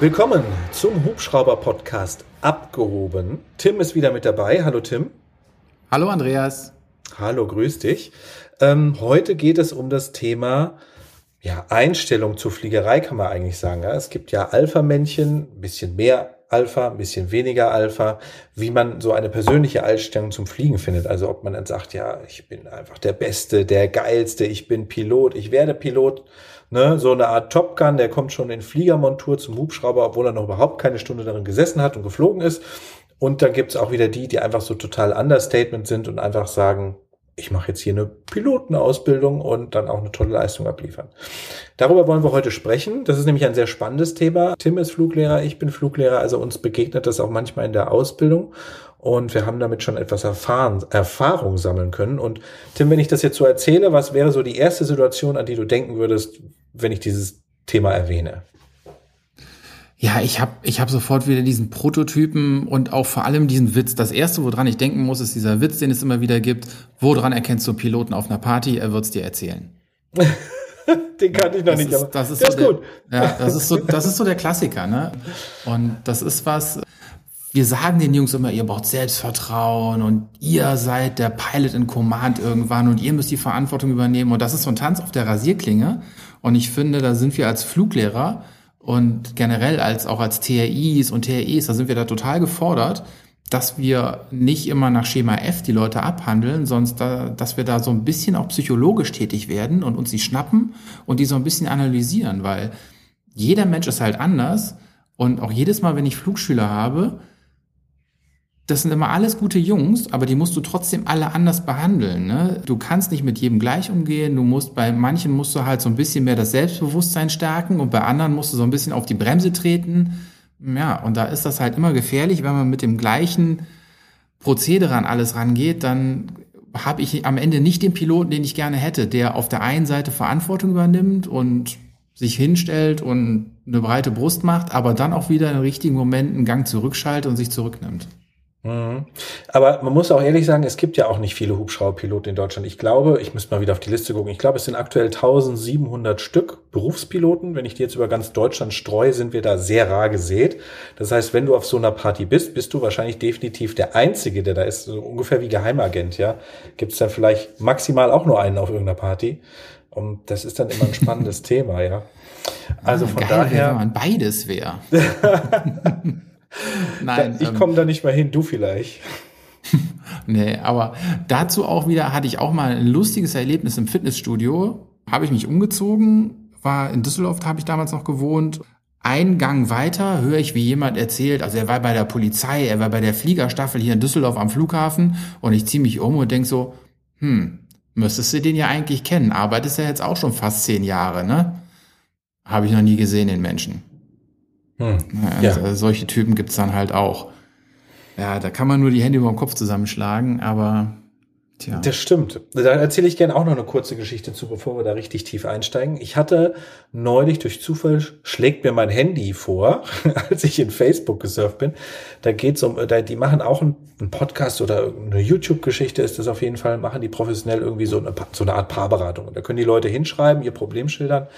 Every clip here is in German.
Willkommen zum Hubschrauber-Podcast Abgehoben. Tim ist wieder mit dabei. Hallo Tim. Hallo Andreas. Hallo, grüß dich. Ähm, heute geht es um das Thema ja, Einstellung zur Fliegerei, kann man eigentlich sagen. Ja? Es gibt ja Alpha-Männchen, ein bisschen mehr Alpha, ein bisschen weniger Alpha, wie man so eine persönliche Einstellung zum Fliegen findet. Also ob man dann sagt, ja, ich bin einfach der Beste, der Geilste, ich bin Pilot, ich werde Pilot. Ne, so eine Art Top Gun, der kommt schon in Fliegermontur zum Hubschrauber, obwohl er noch überhaupt keine Stunde darin gesessen hat und geflogen ist. Und dann gibt's auch wieder die, die einfach so total Understatement sind und einfach sagen, ich mache jetzt hier eine Pilotenausbildung und dann auch eine tolle Leistung abliefern. Darüber wollen wir heute sprechen. Das ist nämlich ein sehr spannendes Thema. Tim ist Fluglehrer, ich bin Fluglehrer, also uns begegnet das auch manchmal in der Ausbildung und wir haben damit schon etwas erfahren, Erfahrung sammeln können. Und Tim, wenn ich das jetzt so erzähle, was wäre so die erste Situation, an die du denken würdest, wenn ich dieses Thema erwähne? Ja, ich habe ich hab sofort wieder diesen Prototypen und auch vor allem diesen Witz. Das erste, woran ich denken muss, ist dieser Witz, den es immer wieder gibt. Woran erkennst du einen Piloten auf einer Party? Er wird's dir erzählen. den kannte ich noch das nicht, ist, aber das ist, so ist der, gut. Ja, das ist so, das ist so der Klassiker, ne? Und das ist was. Wir sagen den Jungs immer, ihr braucht Selbstvertrauen und ihr seid der Pilot in Command irgendwann und ihr müsst die Verantwortung übernehmen. Und das ist so ein Tanz auf der Rasierklinge. Und ich finde, da sind wir als Fluglehrer und generell als auch als TRIs und TRIs, da sind wir da total gefordert, dass wir nicht immer nach Schema F die Leute abhandeln, sondern da, dass wir da so ein bisschen auch psychologisch tätig werden und uns die schnappen und die so ein bisschen analysieren, weil jeder Mensch ist halt anders und auch jedes Mal, wenn ich Flugschüler habe, das sind immer alles gute Jungs, aber die musst du trotzdem alle anders behandeln. Ne? Du kannst nicht mit jedem gleich umgehen. Du musst bei manchen musst du halt so ein bisschen mehr das Selbstbewusstsein stärken und bei anderen musst du so ein bisschen auf die Bremse treten. Ja, und da ist das halt immer gefährlich, wenn man mit dem gleichen Prozedere an alles rangeht, dann habe ich am Ende nicht den Piloten, den ich gerne hätte, der auf der einen Seite Verantwortung übernimmt und sich hinstellt und eine breite Brust macht, aber dann auch wieder in richtigen Momenten einen Gang zurückschaltet und sich zurücknimmt. Mhm. Aber man muss auch ehrlich sagen, es gibt ja auch nicht viele Hubschrauberpiloten in Deutschland. Ich glaube, ich müsste mal wieder auf die Liste gucken. Ich glaube, es sind aktuell 1700 Stück Berufspiloten. Wenn ich die jetzt über ganz Deutschland streue, sind wir da sehr rar gesät. Das heißt, wenn du auf so einer Party bist, bist du wahrscheinlich definitiv der Einzige, der da ist. So ungefähr wie Geheimagent, ja. Gibt es dann vielleicht maximal auch nur einen auf irgendeiner Party. Und das ist dann immer ein spannendes Thema, ja. Also ah, von geil, daher. Wenn man beides wäre. Nein. Ich ähm, komme da nicht mehr hin, du vielleicht. nee, aber dazu auch wieder hatte ich auch mal ein lustiges Erlebnis im Fitnessstudio. Habe ich mich umgezogen, war in Düsseldorf, habe ich damals noch gewohnt. Ein Gang weiter höre ich, wie jemand erzählt, also er war bei der Polizei, er war bei der Fliegerstaffel hier in Düsseldorf am Flughafen und ich ziehe mich um und denk so, hm, müsstest du den ja eigentlich kennen, arbeitest ja jetzt auch schon fast zehn Jahre, ne? Habe ich noch nie gesehen, den Menschen. Hm. Ja, also. Solche Typen gibt's dann halt auch. Ja, da kann man nur die Hände über den Kopf zusammenschlagen, aber tja. Das stimmt. Da erzähle ich gerne auch noch eine kurze Geschichte zu, bevor wir da richtig tief einsteigen. Ich hatte neulich durch Zufall schlägt mir mein Handy vor, als ich in Facebook gesurft bin. Da geht's um, da, die machen auch einen, einen Podcast oder eine YouTube-Geschichte ist das auf jeden Fall, machen die professionell irgendwie so eine, so eine Art Paarberatung. Und da können die Leute hinschreiben, ihr Problem schildern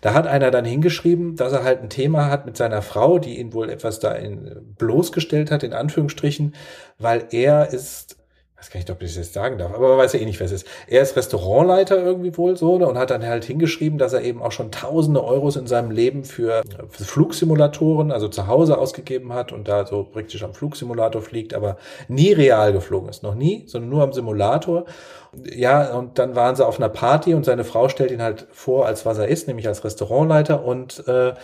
da hat einer dann hingeschrieben, dass er halt ein Thema hat mit seiner Frau, die ihn wohl etwas da in, bloßgestellt hat, in Anführungsstrichen, weil er ist, ich weiß gar nicht, ob ich das jetzt sagen darf, aber man weiß ja eh nicht, wer es ist. Er ist Restaurantleiter irgendwie wohl so ne, und hat dann halt hingeschrieben, dass er eben auch schon tausende Euros in seinem Leben für, für Flugsimulatoren, also zu Hause ausgegeben hat und da so praktisch am Flugsimulator fliegt, aber nie real geflogen ist. Noch nie, sondern nur am Simulator. Ja, und dann waren sie auf einer Party und seine Frau stellt ihn halt vor, als was er ist, nämlich als Restaurantleiter und äh,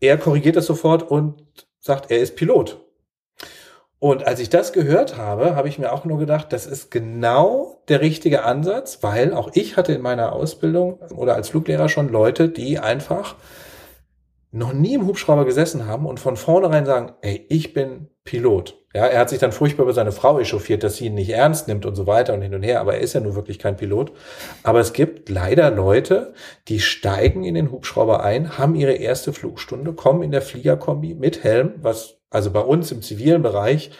er korrigiert das sofort und sagt, er ist Pilot. Und als ich das gehört habe, habe ich mir auch nur gedacht, das ist genau der richtige Ansatz, weil auch ich hatte in meiner Ausbildung oder als Fluglehrer schon Leute, die einfach noch nie im Hubschrauber gesessen haben und von vornherein sagen, ey, ich bin Pilot. Ja, er hat sich dann furchtbar über seine Frau echauffiert, dass sie ihn nicht ernst nimmt und so weiter und hin und her, aber er ist ja nur wirklich kein Pilot. Aber es gibt leider Leute, die steigen in den Hubschrauber ein, haben ihre erste Flugstunde, kommen in der Fliegerkombi mit Helm, was also bei uns im zivilen Bereich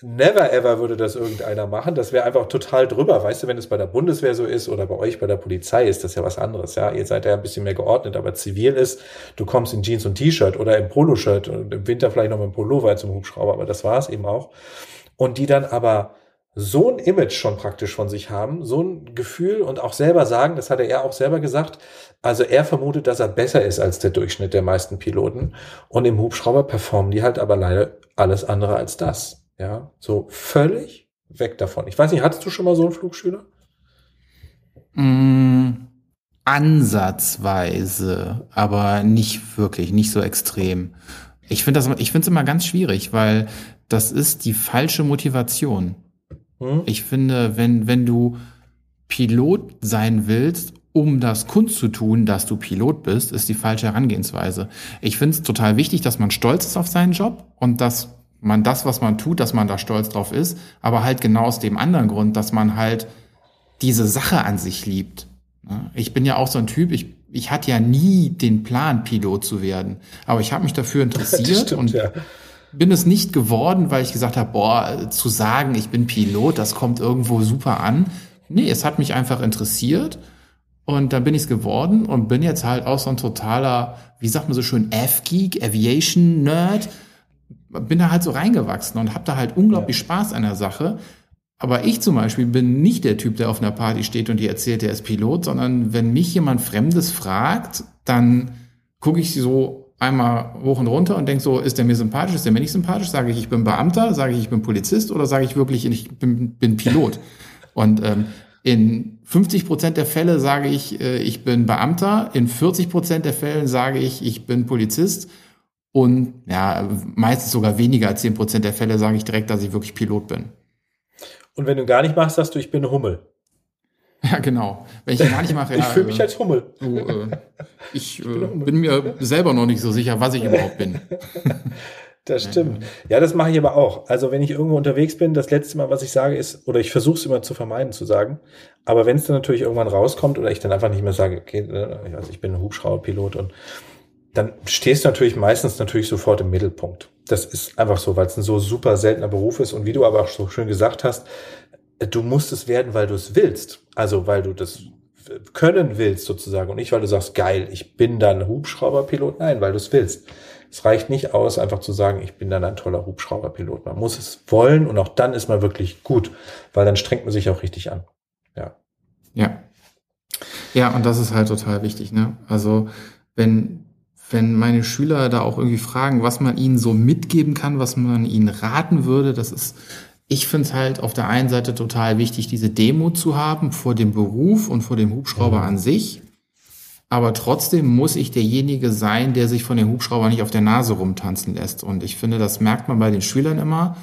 Never ever würde das irgendeiner machen. Das wäre einfach total drüber. Weißt du, wenn es bei der Bundeswehr so ist oder bei euch bei der Polizei ist das ja was anderes. Ja, ihr seid ja ein bisschen mehr geordnet, aber zivil ist, du kommst in Jeans und T-Shirt oder im Poloshirt und im Winter vielleicht noch mit einem Pullover zum Hubschrauber, aber das war es eben auch. Und die dann aber so ein Image schon praktisch von sich haben, so ein Gefühl und auch selber sagen, das hat er auch selber gesagt, also er vermutet, dass er besser ist als der Durchschnitt der meisten Piloten und im Hubschrauber performen die halt aber leider alles andere als das. Ja, so völlig weg davon. Ich weiß nicht, hattest du schon mal so einen Flugschüler? Mm, ansatzweise, aber nicht wirklich, nicht so extrem. Ich finde das, ich finde es immer ganz schwierig, weil das ist die falsche Motivation. Hm? Ich finde, wenn, wenn du Pilot sein willst, um das Kunst zu tun, dass du Pilot bist, ist die falsche Herangehensweise. Ich finde es total wichtig, dass man stolz ist auf seinen Job und dass man das, was man tut, dass man da stolz drauf ist, aber halt genau aus dem anderen Grund, dass man halt diese Sache an sich liebt. Ich bin ja auch so ein Typ, ich, ich hatte ja nie den Plan, Pilot zu werden, aber ich habe mich dafür interessiert stimmt, und ja. bin es nicht geworden, weil ich gesagt habe, boah, zu sagen, ich bin Pilot, das kommt irgendwo super an. Nee, es hat mich einfach interessiert und dann bin ich es geworden und bin jetzt halt auch so ein totaler, wie sagt man so schön, F-Geek, Aviation-Nerd bin da halt so reingewachsen und habe da halt unglaublich ja. Spaß an der Sache. Aber ich zum Beispiel bin nicht der Typ, der auf einer Party steht und die erzählt, der ist Pilot, sondern wenn mich jemand Fremdes fragt, dann gucke ich so einmal hoch und runter und denke so, ist der mir sympathisch, ist der mir nicht sympathisch? Sage ich, ich bin Beamter, sage ich, ich bin Polizist oder sage ich wirklich, ich bin, bin Pilot? Und ähm, in 50 Prozent der Fälle sage ich, äh, ich bin Beamter, in 40 Prozent der Fällen sage ich, ich bin Polizist und ja, meistens sogar weniger als 10 Prozent der Fälle sage ich direkt, dass ich wirklich Pilot bin. Und wenn du gar nicht machst, sagst du, ich bin Hummel. Ja, genau. Wenn ich gar nicht mache, ich fühle mich äh, als Hummel. So, äh, ich, ich äh, bin mir selber noch nicht so sicher, was ich überhaupt bin. Das stimmt. Ja, das mache ich aber auch. Also wenn ich irgendwo unterwegs bin, das letzte Mal, was ich sage, ist, oder ich versuche es immer zu vermeiden zu sagen, aber wenn es dann natürlich irgendwann rauskommt oder ich dann einfach nicht mehr sage, okay, also ich bin ein Hubschrauberpilot und dann stehst du natürlich meistens natürlich sofort im Mittelpunkt. Das ist einfach so, weil es ein so super seltener Beruf ist und wie du aber auch so schön gesagt hast, du musst es werden, weil du es willst. Also weil du das können willst sozusagen und nicht, weil du sagst, geil, ich bin dann Hubschrauberpilot. Nein, weil du es willst. Es reicht nicht aus, einfach zu sagen, ich bin dann ein toller Hubschrauberpilot. Man muss es wollen und auch dann ist man wirklich gut, weil dann strengt man sich auch richtig an. Ja. Ja. Ja, und das ist halt total wichtig, ne? Also, wenn wenn meine Schüler da auch irgendwie fragen, was man ihnen so mitgeben kann, was man ihnen raten würde, das ist, ich finde es halt auf der einen Seite total wichtig, diese Demo zu haben vor dem Beruf und vor dem Hubschrauber an sich. Aber trotzdem muss ich derjenige sein, der sich von dem Hubschrauber nicht auf der Nase rumtanzen lässt. Und ich finde, das merkt man bei den Schülern immer.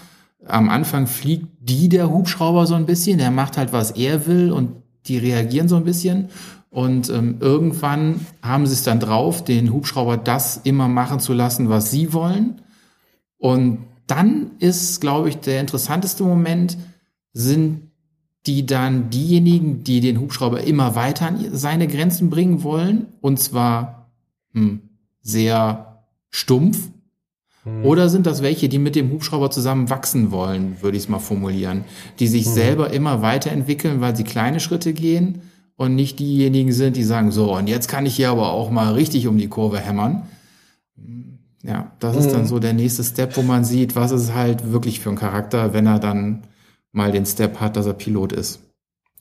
Am Anfang fliegt die der Hubschrauber so ein bisschen, der macht halt, was er will und die reagieren so ein bisschen. Und ähm, irgendwann haben sie es dann drauf, den Hubschrauber das immer machen zu lassen, was sie wollen. Und dann ist, glaube ich, der interessanteste Moment, sind die dann diejenigen, die den Hubschrauber immer weiter an seine Grenzen bringen wollen, und zwar hm, sehr stumpf. Hm. Oder sind das welche, die mit dem Hubschrauber zusammen wachsen wollen, würde ich es mal formulieren, die sich hm. selber immer weiterentwickeln, weil sie kleine Schritte gehen und nicht diejenigen sind, die sagen, so, und jetzt kann ich hier aber auch mal richtig um die Kurve hämmern. Ja, das ist dann mhm. so der nächste Step, wo man sieht, was ist halt wirklich für ein Charakter, wenn er dann mal den Step hat, dass er Pilot ist.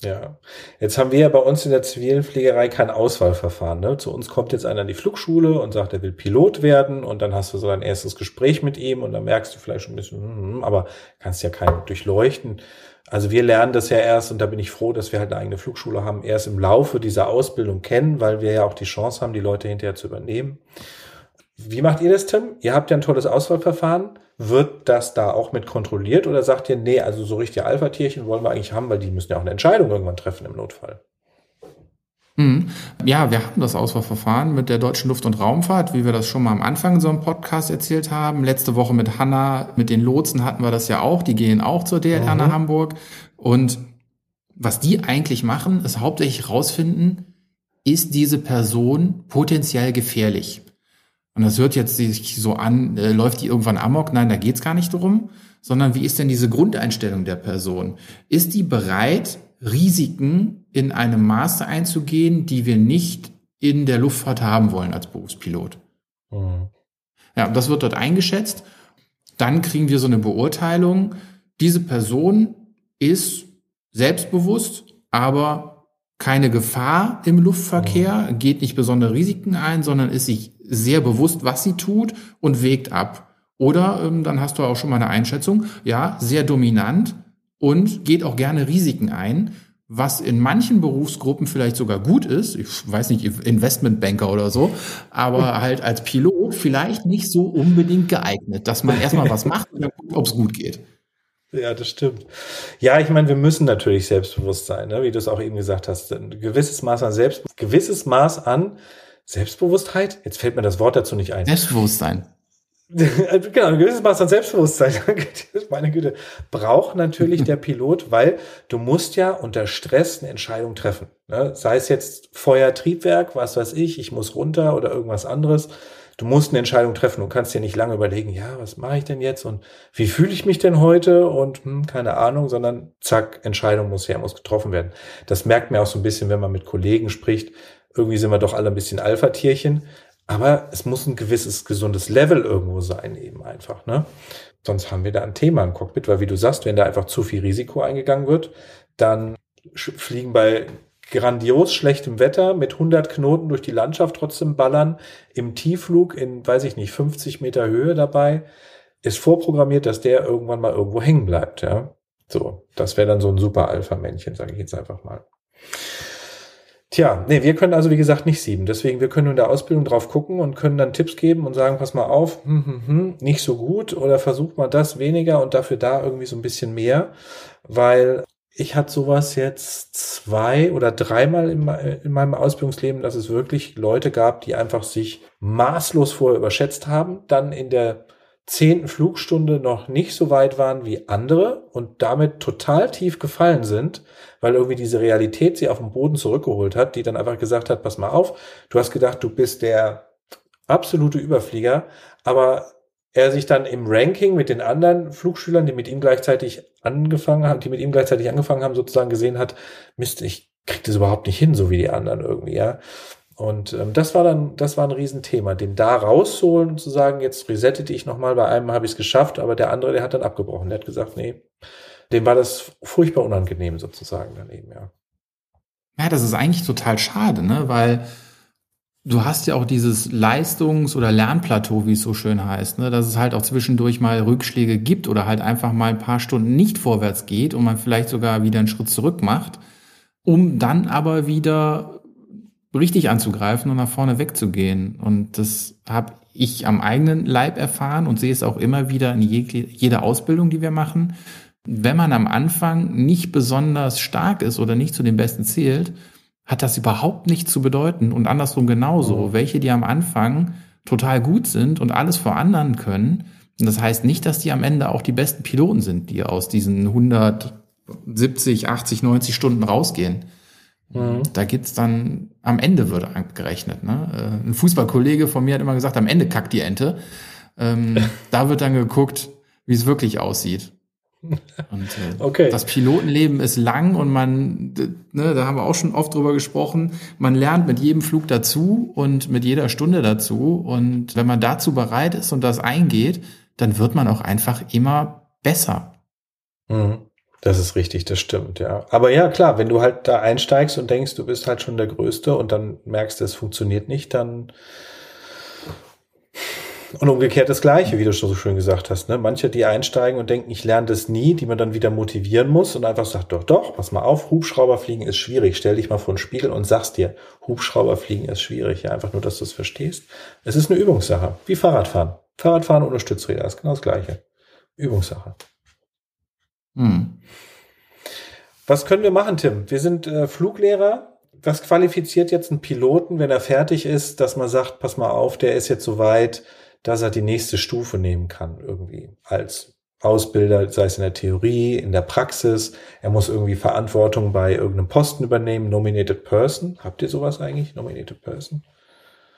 Ja, jetzt haben wir ja bei uns in der zivilen Pflegerei kein Auswahlverfahren. Ne? Zu uns kommt jetzt einer in die Flugschule und sagt, er will Pilot werden und dann hast du so dein erstes Gespräch mit ihm und dann merkst du vielleicht schon ein bisschen, hm, hm, aber kannst ja keinen durchleuchten. Also wir lernen das ja erst, und da bin ich froh, dass wir halt eine eigene Flugschule haben, erst im Laufe dieser Ausbildung kennen, weil wir ja auch die Chance haben, die Leute hinterher zu übernehmen. Wie macht ihr das, Tim? Ihr habt ja ein tolles Auswahlverfahren. Wird das da auch mit kontrolliert oder sagt ihr, nee, also so richtige Alpha-Tierchen wollen wir eigentlich haben, weil die müssen ja auch eine Entscheidung irgendwann treffen im Notfall? Mhm. Ja, wir haben das Auswahlverfahren mit der Deutschen Luft- und Raumfahrt, wie wir das schon mal am Anfang so im Podcast erzählt haben. Letzte Woche mit Hanna, mit den Lotsen hatten wir das ja auch. Die gehen auch zur DLR mhm. nach Hamburg. Und was die eigentlich machen, ist hauptsächlich rausfinden, ist diese Person potenziell gefährlich? Und das hört jetzt sich so an, äh, läuft die irgendwann amok? Nein, da geht's gar nicht drum, sondern wie ist denn diese Grundeinstellung der Person? Ist die bereit, Risiken in einem Maße einzugehen, die wir nicht in der Luftfahrt haben wollen als Berufspilot? Mhm. Ja, das wird dort eingeschätzt. Dann kriegen wir so eine Beurteilung. Diese Person ist selbstbewusst, aber keine Gefahr im Luftverkehr, mhm. geht nicht besondere Risiken ein, sondern ist sich sehr bewusst, was sie tut und wägt ab. Oder ähm, dann hast du auch schon mal eine Einschätzung, ja, sehr dominant und geht auch gerne Risiken ein, was in manchen Berufsgruppen vielleicht sogar gut ist, ich weiß nicht, Investmentbanker oder so, aber halt als Pilot vielleicht nicht so unbedingt geeignet, dass man erstmal was macht und dann guckt, ob es gut geht. Ja, das stimmt. Ja, ich meine, wir müssen natürlich selbstbewusst sein, ne? wie du es auch eben gesagt hast. Ein gewisses Maß an Selbst, gewisses Maß an Selbstbewusstheit. Jetzt fällt mir das Wort dazu nicht ein. Selbstbewusstsein. genau, ein gewisses Maß an Selbstbewusstsein, meine Güte, braucht natürlich der Pilot, weil du musst ja unter Stress eine Entscheidung treffen. Ne? Sei es jetzt Feuer, Triebwerk, was weiß ich, ich muss runter oder irgendwas anderes. Du musst eine Entscheidung treffen. Du kannst dir nicht lange überlegen, ja, was mache ich denn jetzt und wie fühle ich mich denn heute und hm, keine Ahnung, sondern zack, Entscheidung muss her, muss getroffen werden. Das merkt man auch so ein bisschen, wenn man mit Kollegen spricht. Irgendwie sind wir doch alle ein bisschen Alpha-Tierchen. Aber es muss ein gewisses gesundes Level irgendwo sein, eben einfach, ne? Sonst haben wir da ein Thema im Cockpit, weil wie du sagst, wenn da einfach zu viel Risiko eingegangen wird, dann fliegen bei grandios schlechtem Wetter mit 100 Knoten durch die Landschaft trotzdem ballern, im Tiefflug in, weiß ich nicht, 50 Meter Höhe dabei, ist vorprogrammiert, dass der irgendwann mal irgendwo hängen bleibt, ja. So, das wäre dann so ein super Alpha-Männchen, sage ich jetzt einfach mal. Tja, nee, wir können also wie gesagt nicht sieben. Deswegen, wir können in der Ausbildung drauf gucken und können dann Tipps geben und sagen, pass mal auf, hm, hm, hm, nicht so gut oder versucht mal das weniger und dafür da irgendwie so ein bisschen mehr, weil ich hatte sowas jetzt zwei oder dreimal in, in meinem Ausbildungsleben, dass es wirklich Leute gab, die einfach sich maßlos vorher überschätzt haben, dann in der zehnten Flugstunde noch nicht so weit waren wie andere und damit total tief gefallen sind, weil irgendwie diese Realität sie auf den Boden zurückgeholt hat, die dann einfach gesagt hat, pass mal auf, du hast gedacht, du bist der absolute Überflieger, aber er sich dann im Ranking mit den anderen Flugschülern, die mit ihm gleichzeitig angefangen haben, die mit ihm gleichzeitig angefangen haben, sozusagen gesehen hat, Mist, ich krieg das überhaupt nicht hin, so wie die anderen irgendwie, ja. Und ähm, das war dann, das war ein Riesenthema, den da rauszuholen und zu sagen, jetzt resettete ich nochmal, bei einem habe ich es geschafft, aber der andere, der hat dann abgebrochen. Der hat gesagt, nee, dem war das furchtbar unangenehm sozusagen daneben, ja. Ja, das ist eigentlich total schade, ne? Weil du hast ja auch dieses Leistungs- oder Lernplateau, wie es so schön heißt, ne? dass es halt auch zwischendurch mal Rückschläge gibt oder halt einfach mal ein paar Stunden nicht vorwärts geht und man vielleicht sogar wieder einen Schritt zurück macht, um dann aber wieder richtig anzugreifen und nach vorne wegzugehen. Und das habe ich am eigenen Leib erfahren und sehe es auch immer wieder in jeder Ausbildung, die wir machen. Wenn man am Anfang nicht besonders stark ist oder nicht zu den Besten zählt, hat das überhaupt nichts zu bedeuten. Und andersrum genauso. Mhm. Welche, die am Anfang total gut sind und alles vor anderen können. Und das heißt nicht, dass die am Ende auch die besten Piloten sind, die aus diesen 170, 80, 90 Stunden rausgehen. Mhm. Da geht's dann, am Ende wird abgerechnet. Ne? Äh, ein Fußballkollege von mir hat immer gesagt, am Ende kackt die Ente. Ähm, da wird dann geguckt, wie es wirklich aussieht. Und äh, okay. das Pilotenleben ist lang und man, ne, da haben wir auch schon oft drüber gesprochen, man lernt mit jedem Flug dazu und mit jeder Stunde dazu. Und wenn man dazu bereit ist und das eingeht, dann wird man auch einfach immer besser. Mhm. Das ist richtig, das stimmt, ja. Aber ja, klar, wenn du halt da einsteigst und denkst, du bist halt schon der Größte und dann merkst, es funktioniert nicht, dann und umgekehrt das Gleiche, wie du schon so schön gesagt hast. Ne? Manche, die einsteigen und denken, ich lerne das nie, die man dann wieder motivieren muss und einfach sagt, doch, doch, pass mal auf, Hubschrauberfliegen ist schwierig. Stell dich mal vor den Spiegel und sagst dir, Hubschrauberfliegen ist schwierig. Ja, einfach nur, dass du es verstehst. Es ist eine Übungssache, wie Fahrradfahren. Fahrradfahren ohne Stützräder ist genau das Gleiche. Übungssache. Hm. Was können wir machen, Tim? Wir sind äh, Fluglehrer. Was qualifiziert jetzt einen Piloten, wenn er fertig ist, dass man sagt, pass mal auf, der ist jetzt so weit, dass er die nächste Stufe nehmen kann, irgendwie als Ausbilder, sei es in der Theorie, in der Praxis. Er muss irgendwie Verantwortung bei irgendeinem Posten übernehmen. Nominated Person. Habt ihr sowas eigentlich? Nominated Person?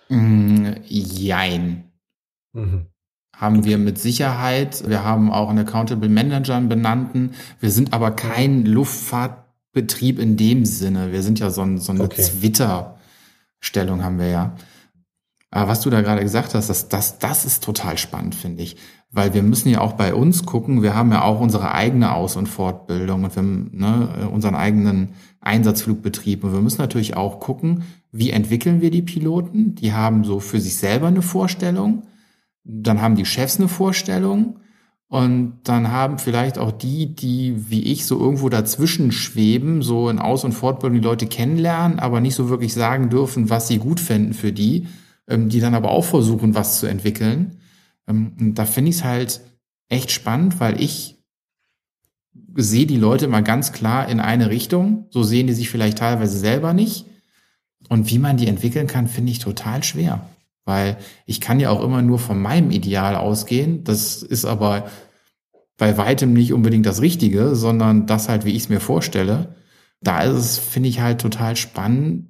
Mm, jein. Mhm. Haben wir mit Sicherheit. Wir haben auch einen Accountable Manager einen benannten. Wir sind aber kein Luftfahrtbetrieb in dem Sinne. Wir sind ja so, ein, so eine okay. Twitter-Stellung haben wir ja. Aber was du da gerade gesagt hast, das, das, das ist total spannend, finde ich. Weil wir müssen ja auch bei uns gucken, wir haben ja auch unsere eigene Aus- und Fortbildung und wir haben ne, unseren eigenen Einsatzflugbetrieb. Und wir müssen natürlich auch gucken, wie entwickeln wir die Piloten? Die haben so für sich selber eine Vorstellung. Dann haben die Chefs eine Vorstellung. Und dann haben vielleicht auch die, die wie ich so irgendwo dazwischen schweben, so in Aus- und Fortbildung die Leute kennenlernen, aber nicht so wirklich sagen dürfen, was sie gut finden für die, ähm, die dann aber auch versuchen, was zu entwickeln. Ähm, und da finde ich es halt echt spannend, weil ich sehe die Leute mal ganz klar in eine Richtung. So sehen die sich vielleicht teilweise selber nicht. Und wie man die entwickeln kann, finde ich total schwer. Weil ich kann ja auch immer nur von meinem Ideal ausgehen. Das ist aber bei weitem nicht unbedingt das Richtige, sondern das halt, wie ich es mir vorstelle. Da ist es, finde ich halt total spannend,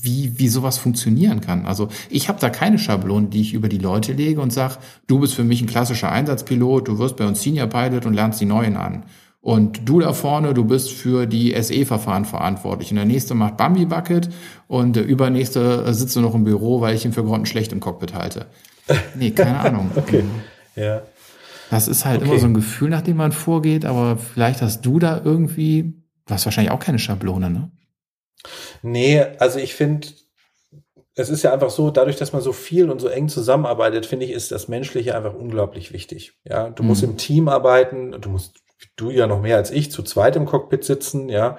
wie, wie sowas funktionieren kann. Also ich habe da keine Schablone, die ich über die Leute lege und sage, du bist für mich ein klassischer Einsatzpilot, du wirst bei uns Senior Pilot und lernst die Neuen an. Und du da vorne, du bist für die SE-Verfahren verantwortlich. Und der nächste macht Bambi Bucket und der übernächste sitzt nur noch im Büro, weil ich ihn für grottenschlecht im Cockpit halte. Nee, keine Ahnung. okay. Ja. Das ist halt okay. immer so ein Gefühl, nach dem man vorgeht, aber vielleicht hast du da irgendwie, du hast wahrscheinlich auch keine Schablone, ne? Nee, also ich finde, es ist ja einfach so, dadurch, dass man so viel und so eng zusammenarbeitet, finde ich, ist das Menschliche einfach unglaublich wichtig. Ja, du mhm. musst im Team arbeiten, du musst, du ja noch mehr als ich, zu zweit im Cockpit sitzen, ja.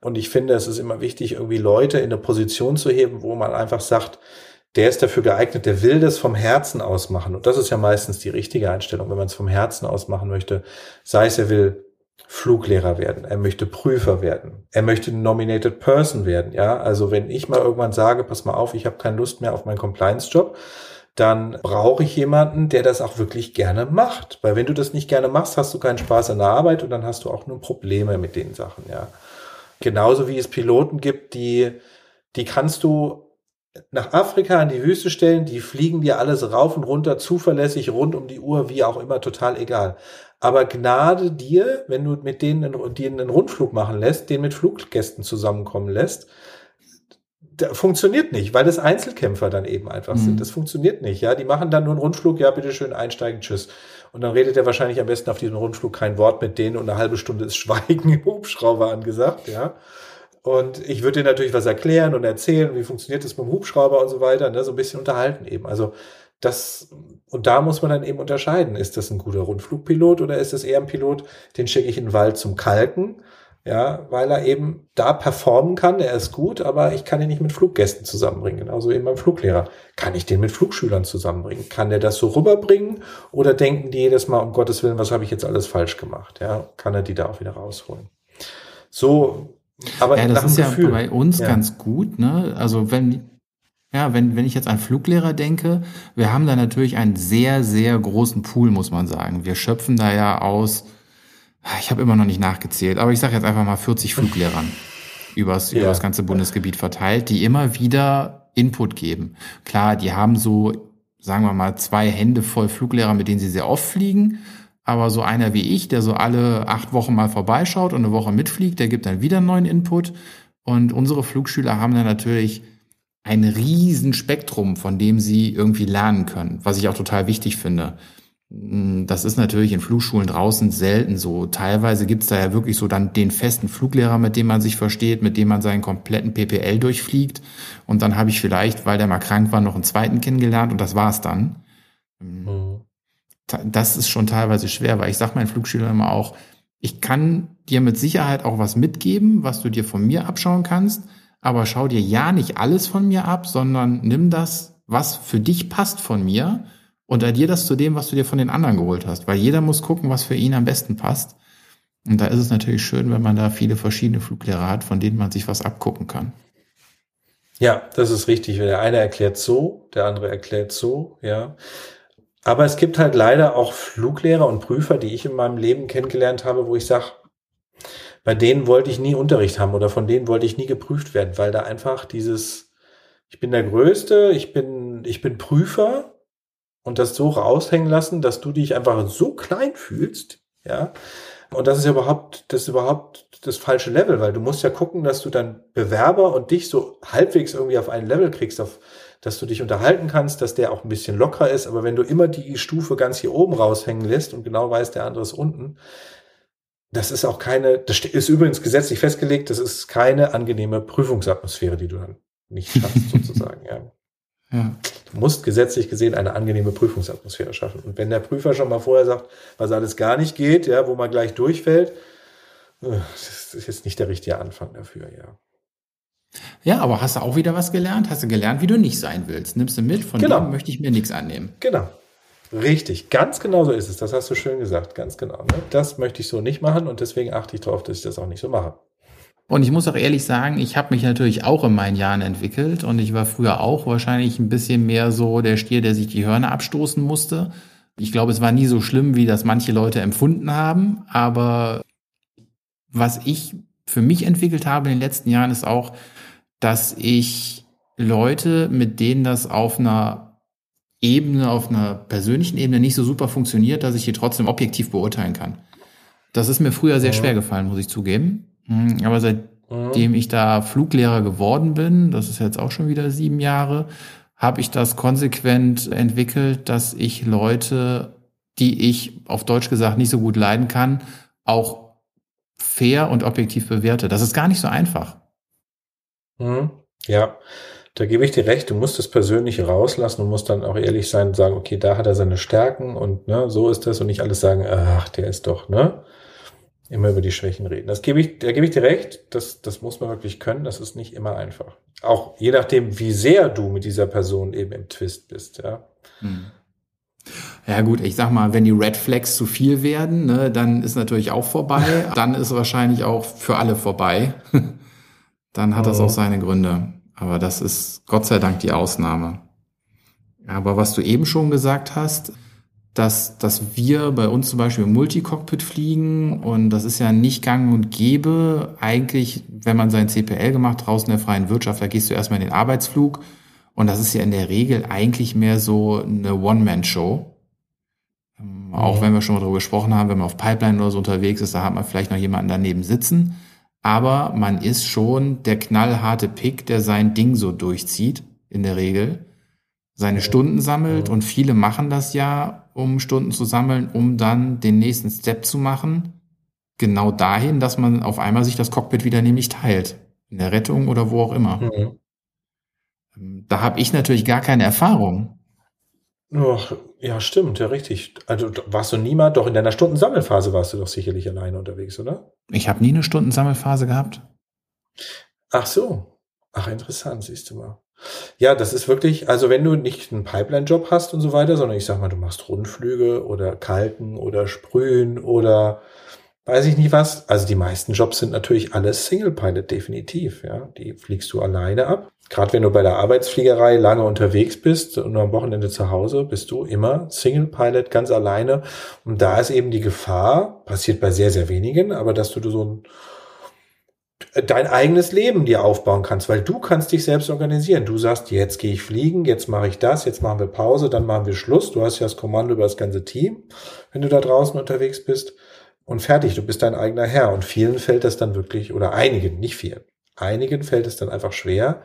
Und ich finde, es ist immer wichtig, irgendwie Leute in eine Position zu heben, wo man einfach sagt, der ist dafür geeignet, der will das vom Herzen aus machen. Und das ist ja meistens die richtige Einstellung, wenn man es vom Herzen aus machen möchte. Sei es, er will Fluglehrer werden, er möchte Prüfer werden, er möchte Nominated Person werden, ja. Also wenn ich mal irgendwann sage, pass mal auf, ich habe keine Lust mehr auf meinen Compliance-Job, dann brauche ich jemanden, der das auch wirklich gerne macht. Weil wenn du das nicht gerne machst, hast du keinen Spaß an der Arbeit und dann hast du auch nur Probleme mit den Sachen, ja. Genauso wie es Piloten gibt, die, die kannst du nach Afrika in die Wüste stellen, die fliegen dir alles rauf und runter, zuverlässig, rund um die Uhr, wie auch immer, total egal. Aber Gnade dir, wenn du mit denen einen, einen Rundflug machen lässt, den mit Fluggästen zusammenkommen lässt, funktioniert nicht, weil das Einzelkämpfer dann eben einfach mhm. sind. Das funktioniert nicht, ja. Die machen dann nur einen Rundflug, ja, bitteschön, einsteigen, tschüss. Und dann redet er wahrscheinlich am besten auf diesem Rundflug kein Wort mit denen und eine halbe Stunde ist Schweigen im Hubschrauber angesagt, ja. Und ich würde dir natürlich was erklären und erzählen, wie funktioniert das mit dem Hubschrauber und so weiter, ne, so ein bisschen unterhalten eben. Also das, und da muss man dann eben unterscheiden, ist das ein guter Rundflugpilot oder ist es eher ein Pilot, den schicke ich in den Wald zum Kalken, ja, weil er eben da performen kann, er ist gut, aber ich kann ihn nicht mit Fluggästen zusammenbringen, genauso eben beim Fluglehrer. Kann ich den mit Flugschülern zusammenbringen? Kann der das so rüberbringen oder denken die jedes Mal, um Gottes Willen, was habe ich jetzt alles falsch gemacht? Ja, kann er die da auch wieder rausholen? So, aber ja, das ist ja bei uns ja. ganz gut, ne? Also wenn ja, wenn, wenn ich jetzt an Fluglehrer denke, wir haben da natürlich einen sehr, sehr großen Pool, muss man sagen. Wir schöpfen da ja aus, ich habe immer noch nicht nachgezählt, aber ich sage jetzt einfach mal 40 Fluglehrern übers, ja. über das ganze Bundesgebiet verteilt, die immer wieder Input geben. Klar, die haben so, sagen wir mal, zwei Hände voll Fluglehrer, mit denen sie sehr oft fliegen. Aber so einer wie ich, der so alle acht Wochen mal vorbeischaut und eine Woche mitfliegt, der gibt dann wieder einen neuen Input. Und unsere Flugschüler haben dann natürlich ein riesen Spektrum, von dem sie irgendwie lernen können, was ich auch total wichtig finde. Mm, das ist natürlich in Flugschulen draußen selten so. Teilweise gibt's da ja wirklich so dann den festen Fluglehrer, mit dem man sich versteht, mit dem man seinen kompletten PPL durchfliegt. Und dann habe ich vielleicht, weil der mal krank war, noch einen zweiten kennengelernt und das war's dann. Mhm. Das ist schon teilweise schwer, weil ich sage meinen Flugschülern immer auch, ich kann dir mit Sicherheit auch was mitgeben, was du dir von mir abschauen kannst aber schau dir ja nicht alles von mir ab, sondern nimm das, was für dich passt von mir und addier das zu dem, was du dir von den anderen geholt hast, weil jeder muss gucken, was für ihn am besten passt. Und da ist es natürlich schön, wenn man da viele verschiedene Fluglehrer hat, von denen man sich was abgucken kann. Ja, das ist richtig. Der eine erklärt so, der andere erklärt so, ja. Aber es gibt halt leider auch Fluglehrer und Prüfer, die ich in meinem Leben kennengelernt habe, wo ich sage, bei denen wollte ich nie Unterricht haben oder von denen wollte ich nie geprüft werden, weil da einfach dieses, ich bin der Größte, ich bin, ich bin Prüfer und das so raushängen lassen, dass du dich einfach so klein fühlst, ja. Und das ist ja überhaupt, das ist überhaupt das falsche Level, weil du musst ja gucken, dass du dann Bewerber und dich so halbwegs irgendwie auf ein Level kriegst, auf, dass du dich unterhalten kannst, dass der auch ein bisschen lockerer ist. Aber wenn du immer die Stufe ganz hier oben raushängen lässt und genau weißt, der andere ist unten, das ist auch keine, das ist übrigens gesetzlich festgelegt, das ist keine angenehme Prüfungsatmosphäre, die du dann nicht schaffst, sozusagen, ja. Ja. Du musst gesetzlich gesehen eine angenehme Prüfungsatmosphäre schaffen. Und wenn der Prüfer schon mal vorher sagt, was alles gar nicht geht, ja, wo man gleich durchfällt, äh, das ist jetzt nicht der richtige Anfang dafür, ja. Ja, aber hast du auch wieder was gelernt? Hast du gelernt, wie du nicht sein willst? Nimmst du mit, von genau. dem möchte ich mir nichts annehmen. Genau. Richtig, ganz genau so ist es. Das hast du schön gesagt, ganz genau. Ne? Das möchte ich so nicht machen und deswegen achte ich darauf, dass ich das auch nicht so mache. Und ich muss auch ehrlich sagen, ich habe mich natürlich auch in meinen Jahren entwickelt und ich war früher auch wahrscheinlich ein bisschen mehr so der Stier, der sich die Hörner abstoßen musste. Ich glaube, es war nie so schlimm, wie das manche Leute empfunden haben, aber was ich für mich entwickelt habe in den letzten Jahren ist auch, dass ich Leute, mit denen das auf einer Ebene, auf einer persönlichen Ebene nicht so super funktioniert, dass ich hier trotzdem objektiv beurteilen kann. Das ist mir früher sehr schwer gefallen, muss ich zugeben. Hm, aber seitdem ich da Fluglehrer geworden bin, das ist jetzt auch schon wieder sieben Jahre, habe ich das konsequent entwickelt, dass ich Leute, die ich auf Deutsch gesagt nicht so gut leiden kann, auch fair und objektiv bewerte. Das ist gar nicht so einfach. Mhm. Ja, da gebe ich dir recht, du musst es persönlich rauslassen und musst dann auch ehrlich sein und sagen, okay, da hat er seine Stärken und ne, so ist das und nicht alles sagen, ach, der ist doch, ne? Immer über die Schwächen reden. Das gebe ich, da gebe ich dir recht, das, das muss man wirklich können, das ist nicht immer einfach. Auch je nachdem, wie sehr du mit dieser Person eben im Twist bist, ja. Hm. Ja gut, ich sag mal, wenn die Red Flags zu viel werden, ne, dann ist natürlich auch vorbei. dann ist wahrscheinlich auch für alle vorbei. dann hat das mhm. auch seine Gründe. Aber das ist Gott sei Dank die Ausnahme. Aber was du eben schon gesagt hast, dass, dass wir bei uns zum Beispiel im Multicockpit fliegen und das ist ja nicht gang und gäbe. Eigentlich, wenn man sein CPL gemacht draußen in der freien Wirtschaft, da gehst du erstmal in den Arbeitsflug und das ist ja in der Regel eigentlich mehr so eine One-Man-Show. Mhm. Auch wenn wir schon mal darüber gesprochen haben, wenn man auf Pipeline oder so unterwegs ist, da hat man vielleicht noch jemanden daneben sitzen aber man ist schon der knallharte Pick, der sein Ding so durchzieht, in der Regel, seine Stunden sammelt und viele machen das ja, um Stunden zu sammeln, um dann den nächsten Step zu machen, genau dahin, dass man auf einmal sich das Cockpit wieder nämlich teilt, in der Rettung oder wo auch immer. Mhm. Ähm, da habe ich natürlich gar keine Erfahrung. Ach, ja, stimmt, ja, richtig. Also warst du niemand, doch in deiner Stundensammelphase warst du doch sicherlich alleine unterwegs, oder? Ich habe nie eine Stundensammelphase gehabt. Ach so. Ach, interessant, siehst du mal. Ja, das ist wirklich, also wenn du nicht einen Pipeline-Job hast und so weiter, sondern ich sag mal, du machst Rundflüge oder Kalken oder Sprühen oder weiß ich nicht was. Also die meisten Jobs sind natürlich alles Single-Pilot, definitiv. Ja, die fliegst du alleine ab. Gerade wenn du bei der Arbeitsfliegerei lange unterwegs bist und am Wochenende zu Hause, bist du immer Single-Pilot, ganz alleine. Und da ist eben die Gefahr, passiert bei sehr, sehr wenigen, aber dass du so ein dein eigenes Leben dir aufbauen kannst, weil du kannst dich selbst organisieren. Du sagst, jetzt gehe ich fliegen, jetzt mache ich das, jetzt machen wir Pause, dann machen wir Schluss. Du hast ja das Kommando über das ganze Team, wenn du da draußen unterwegs bist und fertig, du bist dein eigener Herr. Und vielen fällt das dann wirklich, oder einigen, nicht vielen, einigen fällt es dann einfach schwer,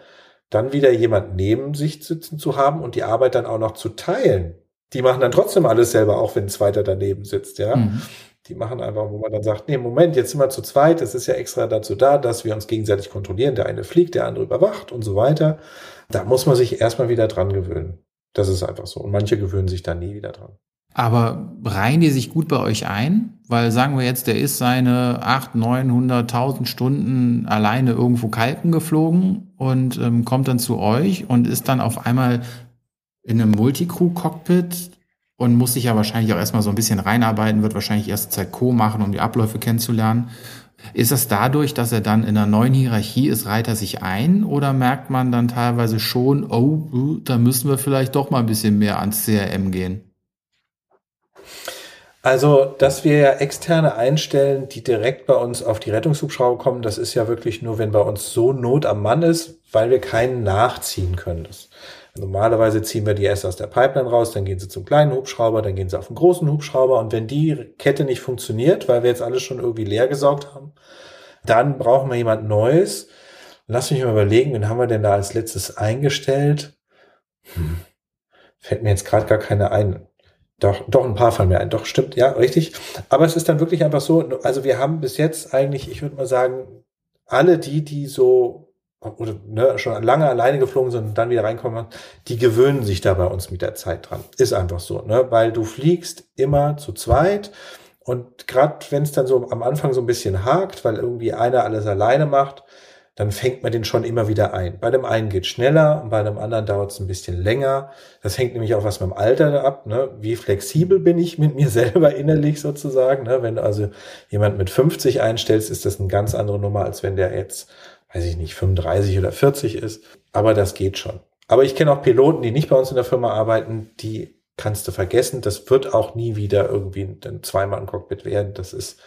dann wieder jemand neben sich sitzen zu haben und die Arbeit dann auch noch zu teilen. Die machen dann trotzdem alles selber, auch wenn ein zweiter daneben sitzt, ja. Mhm. Die machen einfach, wo man dann sagt, nee, Moment, jetzt sind wir zu zweit, es ist ja extra dazu da, dass wir uns gegenseitig kontrollieren. Der eine fliegt, der andere überwacht und so weiter. Da muss man sich erstmal wieder dran gewöhnen. Das ist einfach so. Und manche gewöhnen sich da nie wieder dran. Aber reihen die sich gut bei euch ein? Weil sagen wir jetzt, der ist seine 8, 900, 1000 Stunden alleine irgendwo kalken geflogen und ähm, kommt dann zu euch und ist dann auf einmal in einem Multicrew-Cockpit und muss sich ja wahrscheinlich auch erstmal so ein bisschen reinarbeiten, wird wahrscheinlich erste Zeit Co. machen, um die Abläufe kennenzulernen. Ist das dadurch, dass er dann in einer neuen Hierarchie ist, reiht er sich ein oder merkt man dann teilweise schon, oh, da müssen wir vielleicht doch mal ein bisschen mehr ans CRM gehen? Also, dass wir ja externe einstellen, die direkt bei uns auf die Rettungshubschrauber kommen, das ist ja wirklich nur, wenn bei uns so Not am Mann ist, weil wir keinen nachziehen können. Das, normalerweise ziehen wir die erst aus der Pipeline raus, dann gehen sie zum kleinen Hubschrauber, dann gehen sie auf den großen Hubschrauber und wenn die Kette nicht funktioniert, weil wir jetzt alles schon irgendwie leer gesaugt haben, dann brauchen wir jemand Neues. Lass mich mal überlegen, wen haben wir denn da als letztes eingestellt? Hm. Fällt mir jetzt gerade gar keine ein. Doch, doch, ein paar fallen mir ein. Doch, stimmt, ja, richtig. Aber es ist dann wirklich einfach so, also wir haben bis jetzt eigentlich, ich würde mal sagen, alle die, die so oder ne, schon lange alleine geflogen sind und dann wieder reinkommen, die gewöhnen sich da bei uns mit der Zeit dran. Ist einfach so, ne? Weil du fliegst immer zu zweit und gerade wenn es dann so am Anfang so ein bisschen hakt, weil irgendwie einer alles alleine macht, dann fängt man den schon immer wieder ein. Bei dem einen geht schneller und bei dem anderen dauert es ein bisschen länger. Das hängt nämlich auch was mit dem Alter ab. Ne? Wie flexibel bin ich mit mir selber innerlich sozusagen? Ne? Wenn du also jemand mit 50 einstellst, ist das eine ganz andere Nummer, als wenn der jetzt, weiß ich nicht, 35 oder 40 ist. Aber das geht schon. Aber ich kenne auch Piloten, die nicht bei uns in der Firma arbeiten, die kannst du vergessen. Das wird auch nie wieder irgendwie ein Zweimann-Cockpit werden. Das ist,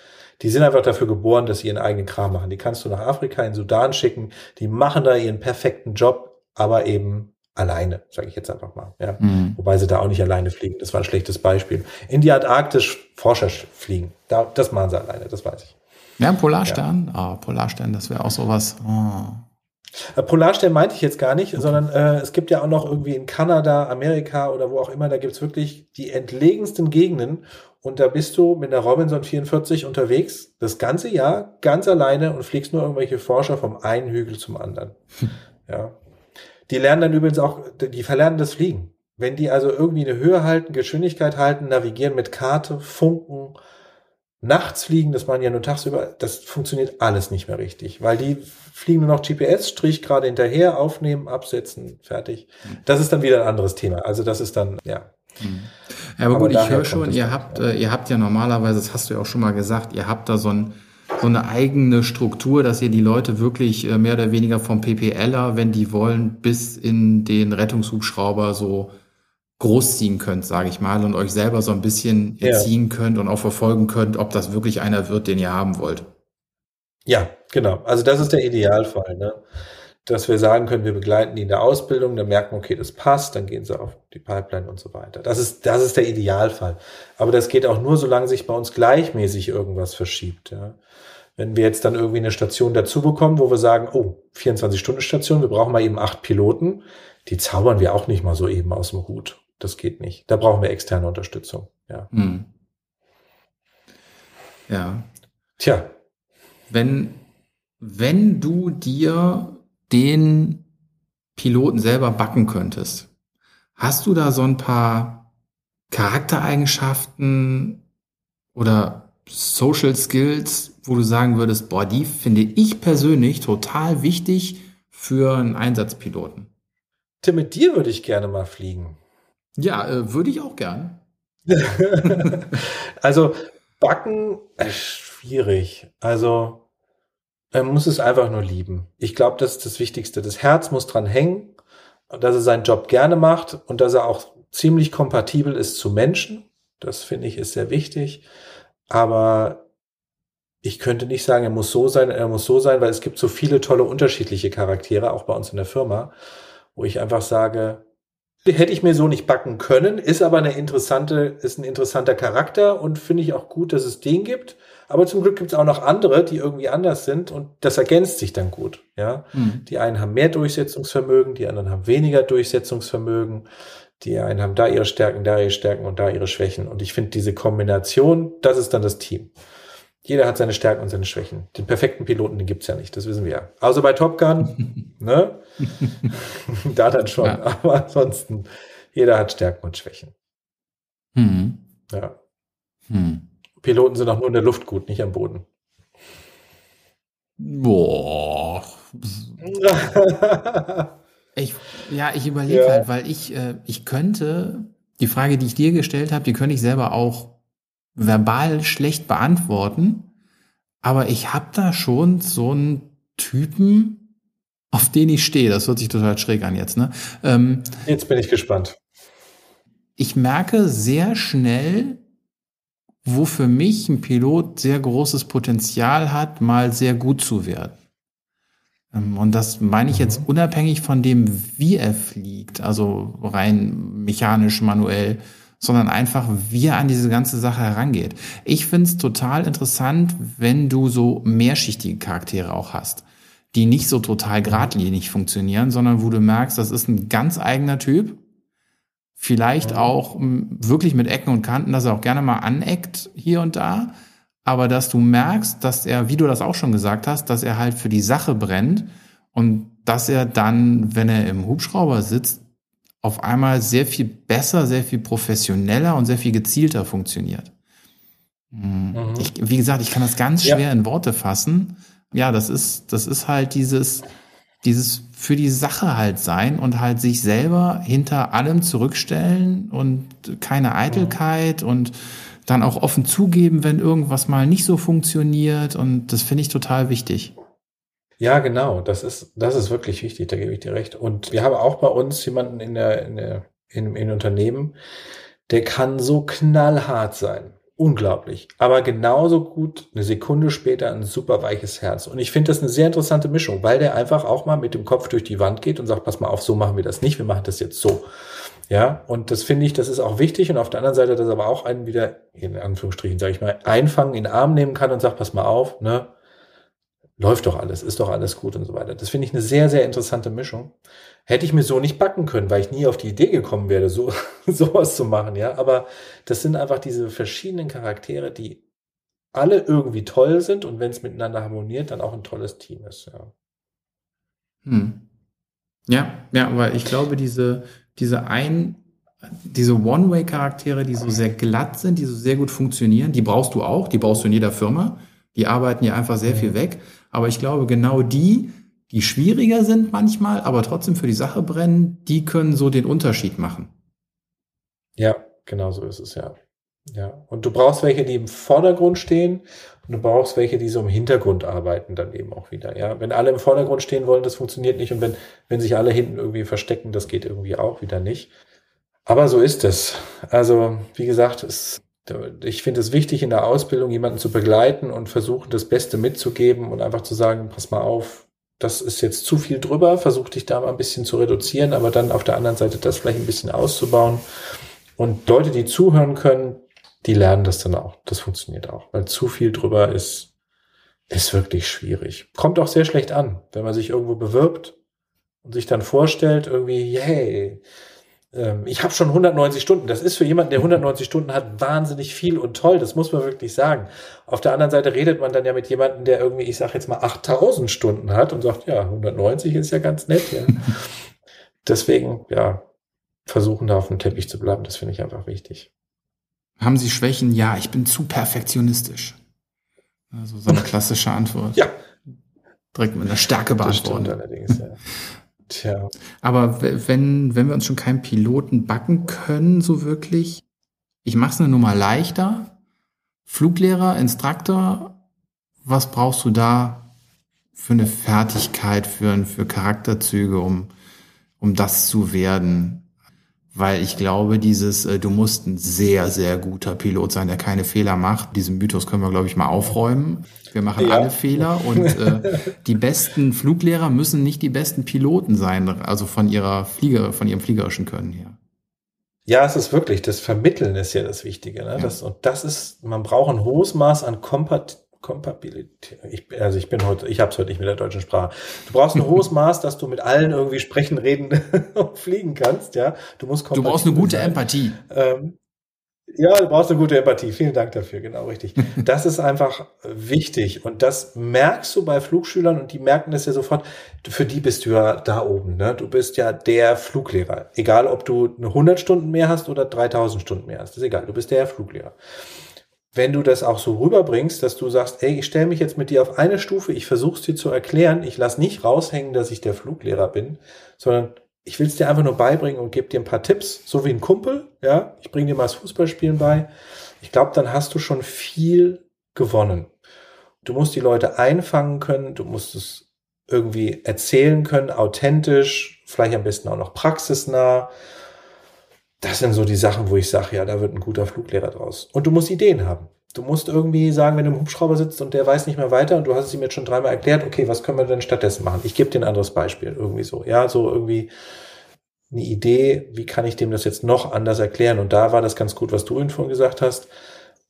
die sind einfach dafür geboren, dass sie ihren eigenen Kram machen. Die kannst du nach Afrika, in Sudan schicken. Die machen da ihren perfekten Job, aber eben alleine, sage ich jetzt einfach mal. Ja. Mhm. Wobei sie da auch nicht alleine fliegen. Das war ein schlechtes Beispiel. In die Antarktis Forscher fliegen. Da, das machen sie alleine, das weiß ich. Ja, Polarstern. Ah, ja. oh, Polarstern, das wäre auch sowas. Oh. Äh, Polarstern meinte ich jetzt gar nicht, okay. sondern äh, es gibt ja auch noch irgendwie in Kanada, Amerika oder wo auch immer, da gibt's wirklich die entlegensten Gegenden und da bist du mit der Robinson 44 unterwegs, das ganze Jahr, ganz alleine und fliegst nur irgendwelche Forscher vom einen Hügel zum anderen. Hm. Ja. Die lernen dann übrigens auch, die verlernen das Fliegen. Wenn die also irgendwie eine Höhe halten, Geschwindigkeit halten, navigieren mit Karte, Funken, nachts fliegen, das machen ja nur tagsüber, das funktioniert alles nicht mehr richtig, weil die fliegen nur noch GPS-Strich gerade hinterher, aufnehmen, absetzen, fertig. Hm. Das ist dann wieder ein anderes Thema. Also das ist dann, ja. Hm. Ja, aber, aber gut, ich höre schon, ihr habt, ja. äh, ihr habt ja normalerweise, das hast du ja auch schon mal gesagt, ihr habt da so, ein, so eine eigene Struktur, dass ihr die Leute wirklich äh, mehr oder weniger vom PPLer, wenn die wollen, bis in den Rettungshubschrauber so großziehen könnt, sage ich mal, und euch selber so ein bisschen erziehen ja. könnt und auch verfolgen könnt, ob das wirklich einer wird, den ihr haben wollt. Ja, genau. Also das ist der Idealfall. Ne? dass wir sagen können, wir begleiten die in der Ausbildung, dann merken, okay, das passt, dann gehen sie auf die Pipeline und so weiter. Das ist, das ist der Idealfall. Aber das geht auch nur, solange sich bei uns gleichmäßig irgendwas verschiebt. Ja. Wenn wir jetzt dann irgendwie eine Station dazu bekommen, wo wir sagen, oh, 24-Stunden-Station, wir brauchen mal eben acht Piloten, die zaubern wir auch nicht mal so eben aus dem Hut. Das geht nicht. Da brauchen wir externe Unterstützung. Ja. Hm. Ja. Tja. Wenn, wenn du dir den Piloten selber backen könntest, hast du da so ein paar Charaktereigenschaften oder Social Skills, wo du sagen würdest, boah, die finde ich persönlich total wichtig für einen Einsatzpiloten? Tim, mit dir würde ich gerne mal fliegen. Ja, äh, würde ich auch gern. also Backen äh, schwierig. Also er muss es einfach nur lieben. Ich glaube, das ist das Wichtigste. Das Herz muss dran hängen, dass er seinen Job gerne macht und dass er auch ziemlich kompatibel ist zu Menschen. Das finde ich ist sehr wichtig. Aber ich könnte nicht sagen, er muss so sein, er muss so sein, weil es gibt so viele tolle unterschiedliche Charaktere, auch bei uns in der Firma, wo ich einfach sage, hätte ich mir so nicht backen können, ist aber eine interessante, ist ein interessanter Charakter und finde ich auch gut, dass es den gibt. Aber zum Glück gibt es auch noch andere, die irgendwie anders sind und das ergänzt sich dann gut. Ja, mhm. die einen haben mehr Durchsetzungsvermögen, die anderen haben weniger Durchsetzungsvermögen. Die einen haben da ihre Stärken, da ihre Stärken und da ihre Schwächen. Und ich finde diese Kombination, das ist dann das Team. Jeder hat seine Stärken und seine Schwächen. Den perfekten Piloten, den gibt's ja nicht, das wissen wir ja. Außer bei Top Gun, ne? da dann schon. Ja. Aber ansonsten, jeder hat Stärken und Schwächen. Mhm. Ja. Mhm. Piloten sind auch nur in der Luft gut, nicht am Boden. Boah. ich, ja, ich überlege ja. halt, weil ich, äh, ich könnte, die Frage, die ich dir gestellt habe, die könnte ich selber auch verbal schlecht beantworten. Aber ich habe da schon so einen Typen, auf den ich stehe. Das hört sich total schräg an jetzt, ne? Ähm, jetzt bin ich gespannt. Ich merke sehr schnell, wo für mich ein Pilot sehr großes Potenzial hat, mal sehr gut zu werden. Ähm, und das meine ich jetzt mhm. unabhängig von dem, wie er fliegt, also rein mechanisch, manuell, sondern einfach, wie er an diese ganze Sache herangeht. Ich finde es total interessant, wenn du so mehrschichtige Charaktere auch hast, die nicht so total geradlinig funktionieren, sondern wo du merkst, das ist ein ganz eigener Typ. Vielleicht auch wirklich mit Ecken und Kanten, dass er auch gerne mal aneckt hier und da aber dass du merkst, dass er, wie du das auch schon gesagt hast, dass er halt für die Sache brennt und dass er dann, wenn er im Hubschrauber sitzt, auf einmal sehr viel besser, sehr viel professioneller und sehr viel gezielter funktioniert. Hm. Mhm. Ich, wie gesagt, ich kann das ganz schwer ja. in Worte fassen. Ja, das ist, das ist halt dieses, dieses für die Sache halt sein und halt sich selber hinter allem zurückstellen und keine Eitelkeit und dann auch offen zugeben, wenn irgendwas mal nicht so funktioniert. Und das finde ich total wichtig. Ja, genau. Das ist, das ist wirklich wichtig. Da gebe ich dir recht. Und wir haben auch bei uns jemanden in der, in der, in, in Unternehmen, der kann so knallhart sein. Unglaublich. Aber genauso gut eine Sekunde später ein super weiches Herz. Und ich finde das eine sehr interessante Mischung, weil der einfach auch mal mit dem Kopf durch die Wand geht und sagt, pass mal auf, so machen wir das nicht, wir machen das jetzt so. Ja, und das finde ich, das ist auch wichtig. Und auf der anderen Seite, dass aber auch einen wieder, in Anführungsstrichen, sage ich mal, einfangen, in den Arm nehmen kann und sagt, pass mal auf, ne, läuft doch alles, ist doch alles gut und so weiter. Das finde ich eine sehr, sehr interessante Mischung. Hätte ich mir so nicht backen können, weil ich nie auf die Idee gekommen wäre, so sowas zu machen, ja. Aber das sind einfach diese verschiedenen Charaktere, die alle irgendwie toll sind und wenn es miteinander harmoniert, dann auch ein tolles Team ist, ja. Hm. Ja, ja, weil ich glaube, diese, diese ein, diese One-Way-Charaktere, die so sehr glatt sind, die so sehr gut funktionieren, die brauchst du auch, die brauchst du in jeder Firma. Die arbeiten ja einfach sehr viel weg. Aber ich glaube, genau die, die schwieriger sind manchmal, aber trotzdem für die Sache brennen, die können so den Unterschied machen. Ja, genau so ist es ja. Ja. Und du brauchst welche, die im Vordergrund stehen und du brauchst welche, die so im Hintergrund arbeiten dann eben auch wieder. Ja. Wenn alle im Vordergrund stehen wollen, das funktioniert nicht. Und wenn, wenn sich alle hinten irgendwie verstecken, das geht irgendwie auch wieder nicht. Aber so ist es. Also, wie gesagt, es, ich finde es wichtig, in der Ausbildung jemanden zu begleiten und versuchen, das Beste mitzugeben und einfach zu sagen, pass mal auf, das ist jetzt zu viel drüber, versuch dich da mal ein bisschen zu reduzieren, aber dann auf der anderen Seite das vielleicht ein bisschen auszubauen. Und Leute, die zuhören können, die lernen das dann auch. Das funktioniert auch, weil zu viel drüber ist, ist wirklich schwierig. Kommt auch sehr schlecht an, wenn man sich irgendwo bewirbt und sich dann vorstellt, irgendwie, yay, ähm, ich habe schon 190 Stunden. Das ist für jemanden, der 190 Stunden hat, wahnsinnig viel und toll. Das muss man wirklich sagen. Auf der anderen Seite redet man dann ja mit jemandem, der irgendwie, ich sage jetzt mal 8000 Stunden hat und sagt, ja, 190 ist ja ganz nett. Ja. Deswegen, ja, versuchen da auf dem Teppich zu bleiben. Das finde ich einfach wichtig. Haben Sie Schwächen? Ja, ich bin zu perfektionistisch. Also so eine klassische Antwort. ja. Direkt mit einer Stärke beantworten. Das allerdings, ja. Tja. Aber wenn, wenn wir uns schon keinen Piloten backen können, so wirklich, ich mache es eine Nummer leichter. Fluglehrer, Instruktor, was brauchst du da für eine Fertigkeit, für, für Charakterzüge, um, um das zu werden? Weil ich glaube, dieses, äh, du musst ein sehr, sehr guter Pilot sein, der keine Fehler macht. Diesen Mythos können wir, glaube ich, mal aufräumen. Wir machen ja. alle Fehler und äh, die besten Fluglehrer müssen nicht die besten Piloten sein, also von ihrer Flieger, von ihrem fliegerischen Können her. Ja, es ist wirklich, das Vermitteln ist ja das Wichtige. Ne? Ja. Das, und das ist, man braucht ein hohes Maß an Kompat Kompatibilität. Ich, also ich bin heute, ich habe es heute nicht mit der deutschen Sprache. Du brauchst ein hohes Maß, dass du mit allen irgendwie sprechen, reden und fliegen kannst. Ja, du musst. Du brauchst eine gute sein. Empathie. Ähm, ja, du brauchst eine gute Empathie. Vielen Dank dafür, genau richtig. Das ist einfach wichtig und das merkst du bei Flugschülern und die merken das ja sofort. Für die bist du ja da oben. Ne? Du bist ja der Fluglehrer. Egal, ob du eine 100 Stunden mehr hast oder 3000 Stunden mehr hast. Das ist egal. Du bist der Fluglehrer wenn du das auch so rüberbringst, dass du sagst, ey, ich stelle mich jetzt mit dir auf eine Stufe, ich versuche es dir zu erklären, ich lass nicht raushängen, dass ich der Fluglehrer bin, sondern ich will es dir einfach nur beibringen und gebe dir ein paar Tipps, so wie ein Kumpel, ja, ich bringe dir mal das Fußballspielen bei. Ich glaube, dann hast du schon viel gewonnen. Du musst die Leute einfangen können, du musst es irgendwie erzählen können, authentisch, vielleicht am besten auch noch praxisnah das sind so die Sachen, wo ich sage, ja, da wird ein guter Fluglehrer draus. Und du musst Ideen haben. Du musst irgendwie sagen, wenn du im Hubschrauber sitzt und der weiß nicht mehr weiter und du hast es ihm jetzt schon dreimal erklärt, okay, was können wir denn stattdessen machen? Ich gebe dir ein anderes Beispiel, irgendwie so. Ja, so irgendwie eine Idee, wie kann ich dem das jetzt noch anders erklären? Und da war das ganz gut, was du ihn vorhin gesagt hast,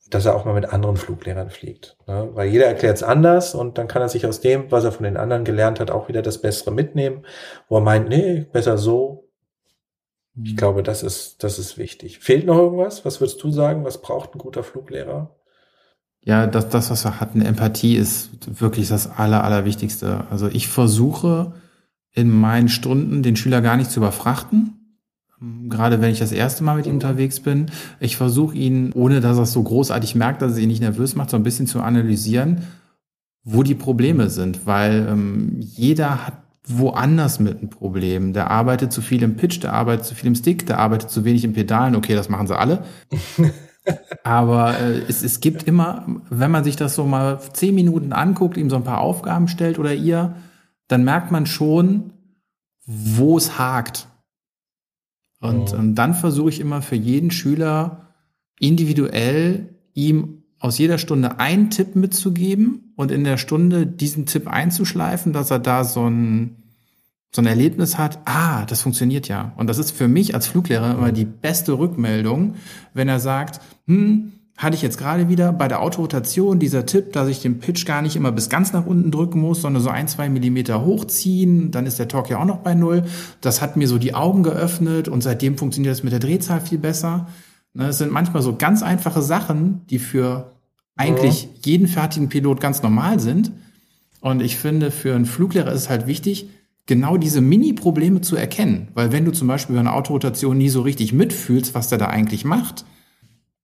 dass er auch mal mit anderen Fluglehrern fliegt. Ne? Weil jeder erklärt es anders und dann kann er sich aus dem, was er von den anderen gelernt hat, auch wieder das Bessere mitnehmen, wo er meint, nee, besser so. Ich mhm. glaube, das ist, das ist wichtig. Fehlt noch irgendwas? Was würdest du sagen? Was braucht ein guter Fluglehrer? Ja, das, das, was wir hatten, Empathie ist wirklich das Aller, Allerwichtigste. Also ich versuche in meinen Stunden den Schüler gar nicht zu überfrachten. Gerade wenn ich das erste Mal mit ihm unterwegs bin. Ich versuche ihn, ohne dass er es so großartig merkt, dass es ihn nicht nervös macht, so ein bisschen zu analysieren, wo die Probleme sind. Weil ähm, jeder hat woanders mit einem Problem. Der arbeitet zu viel im Pitch, der arbeitet zu viel im Stick, der arbeitet zu wenig im Pedalen. Okay, das machen sie alle. Aber äh, es, es gibt immer, wenn man sich das so mal zehn Minuten anguckt, ihm so ein paar Aufgaben stellt oder ihr, dann merkt man schon, wo es hakt. Und, oh. und dann versuche ich immer für jeden Schüler individuell ihm aus jeder Stunde einen Tipp mitzugeben und in der Stunde diesen Tipp einzuschleifen, dass er da so ein so ein Erlebnis hat, ah, das funktioniert ja. Und das ist für mich als Fluglehrer immer die beste Rückmeldung, wenn er sagt, hm, hatte ich jetzt gerade wieder bei der Autorotation dieser Tipp, dass ich den Pitch gar nicht immer bis ganz nach unten drücken muss, sondern so ein, zwei Millimeter hochziehen, dann ist der Torque ja auch noch bei Null. Das hat mir so die Augen geöffnet und seitdem funktioniert es mit der Drehzahl viel besser. Ne, es sind manchmal so ganz einfache Sachen, die für eigentlich jeden fertigen Pilot ganz normal sind. Und ich finde, für einen Fluglehrer ist es halt wichtig, genau diese Mini-Probleme zu erkennen. Weil wenn du zum Beispiel bei einer Autorotation nie so richtig mitfühlst, was der da eigentlich macht,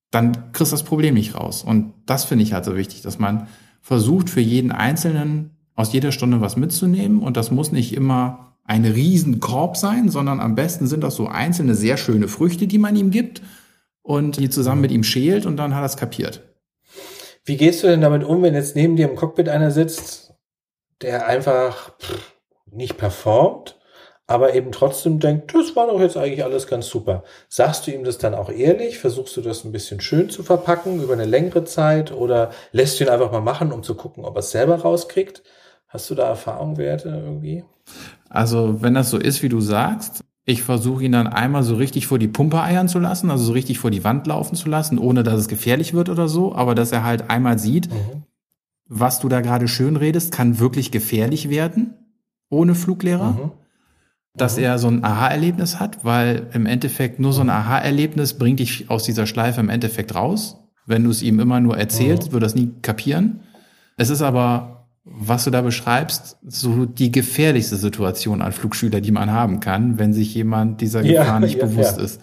dann kriegst du das Problem nicht raus. Und das finde ich halt so wichtig, dass man versucht, für jeden Einzelnen aus jeder Stunde was mitzunehmen. Und das muss nicht immer ein Riesenkorb sein, sondern am besten sind das so einzelne sehr schöne Früchte, die man ihm gibt und die zusammen mit ihm schält und dann hat er es kapiert. Wie gehst du denn damit um, wenn jetzt neben dir im Cockpit einer sitzt, der einfach pff, nicht performt, aber eben trotzdem denkt, das war doch jetzt eigentlich alles ganz super. Sagst du ihm das dann auch ehrlich? Versuchst du das ein bisschen schön zu verpacken über eine längere Zeit oder lässt du ihn einfach mal machen, um zu gucken, ob er es selber rauskriegt? Hast du da Erfahrungswerte irgendwie? Also, wenn das so ist, wie du sagst, ich versuche ihn dann einmal so richtig vor die Pumpe eiern zu lassen, also so richtig vor die Wand laufen zu lassen, ohne dass es gefährlich wird oder so, aber dass er halt einmal sieht, mhm. was du da gerade schön redest, kann wirklich gefährlich werden ohne Fluglehrer. Mhm. Dass mhm. er so ein Aha-Erlebnis hat, weil im Endeffekt nur so ein Aha-Erlebnis bringt dich aus dieser Schleife im Endeffekt raus. Wenn du es ihm immer nur erzählst, mhm. wird das nie kapieren. Es ist aber, was du da beschreibst, so die gefährlichste Situation an Flugschüler, die man haben kann, wenn sich jemand dieser Gefahr ja, nicht ja, bewusst ja. ist.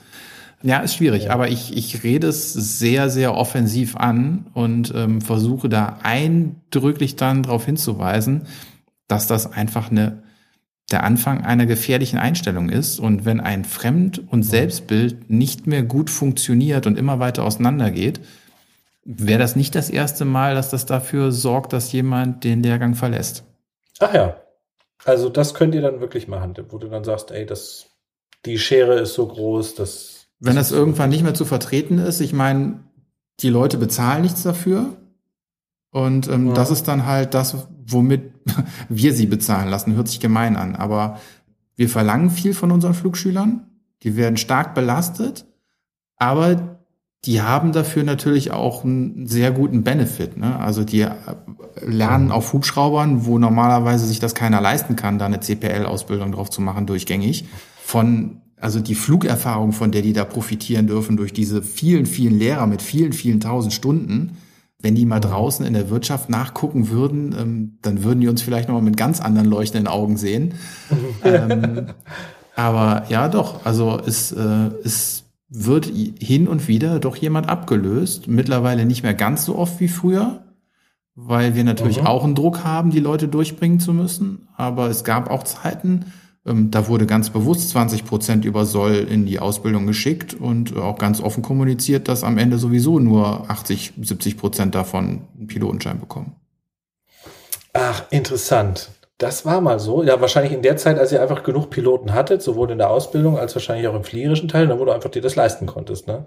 Ja, ist schwierig, aber ich, ich rede es sehr, sehr offensiv an und ähm, versuche da eindrücklich dann darauf hinzuweisen, dass das einfach eine, der Anfang einer gefährlichen Einstellung ist. Und wenn ein Fremd- und Selbstbild nicht mehr gut funktioniert und immer weiter auseinandergeht, wäre das nicht das erste Mal, dass das dafür sorgt, dass jemand den Lehrgang verlässt. Ach ja. Also das könnt ihr dann wirklich machen, wo du dann sagst, ey, das, die Schere ist so groß, dass. Wenn das irgendwann nicht mehr zu vertreten ist, ich meine, die Leute bezahlen nichts dafür. Und ähm, ja. das ist dann halt das, womit wir sie bezahlen lassen. Hört sich gemein an, aber wir verlangen viel von unseren Flugschülern. Die werden stark belastet, aber die haben dafür natürlich auch einen sehr guten Benefit. Ne? Also die äh, lernen auf Hubschraubern, wo normalerweise sich das keiner leisten kann, da eine CPL-Ausbildung drauf zu machen, durchgängig. Von also die Flugerfahrung, von der die da profitieren dürfen durch diese vielen, vielen Lehrer mit vielen, vielen tausend Stunden, wenn die mal draußen in der Wirtschaft nachgucken würden, ähm, dann würden die uns vielleicht noch mal mit ganz anderen leuchtenden Augen sehen. ähm, aber ja, doch, also es, äh, es wird hin und wieder doch jemand abgelöst. Mittlerweile nicht mehr ganz so oft wie früher, weil wir natürlich mhm. auch einen Druck haben, die Leute durchbringen zu müssen. Aber es gab auch Zeiten, ähm, da wurde ganz bewusst 20 Prozent über Soll in die Ausbildung geschickt und auch ganz offen kommuniziert, dass am Ende sowieso nur 80, 70 Prozent davon einen Pilotenschein bekommen. Ach, interessant. Das war mal so. Ja, wahrscheinlich in der Zeit, als ihr einfach genug Piloten hattet, sowohl in der Ausbildung als wahrscheinlich auch im fliegerischen Teil, dann wo du einfach dir das leisten konntest, ne?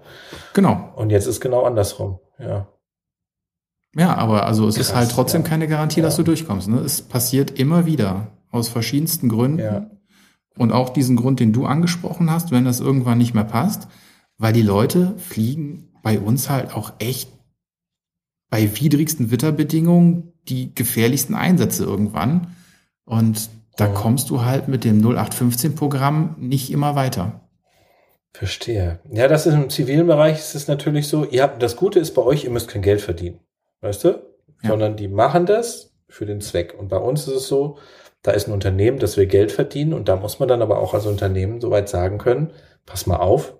Genau. Und jetzt ist genau andersrum, ja. Ja, aber also es Krass, ist halt trotzdem ja. keine Garantie, dass Ja. du durchkommst. Ne? Es passiert immer wieder aus verschiedensten Gründen. Ja. Und auch diesen Grund, den du angesprochen hast, wenn das irgendwann nicht mehr passt, weil die Leute fliegen bei uns halt auch echt bei widrigsten Witterbedingungen die gefährlichsten Einsätze irgendwann. Und da Oh. kommst du halt mit dem 0815-Programm nicht immer weiter. Verstehe. Ja, das ist im zivilen Bereich ist es natürlich so. Ihr habt, das Gute ist bei euch, ihr müsst kein Geld verdienen. Weißt du? Ja. Sondern die machen das für den Zweck. Und bei uns ist es so, da ist ein Unternehmen, das will Geld verdienen und da muss man dann aber auch als Unternehmen soweit sagen können, pass mal auf,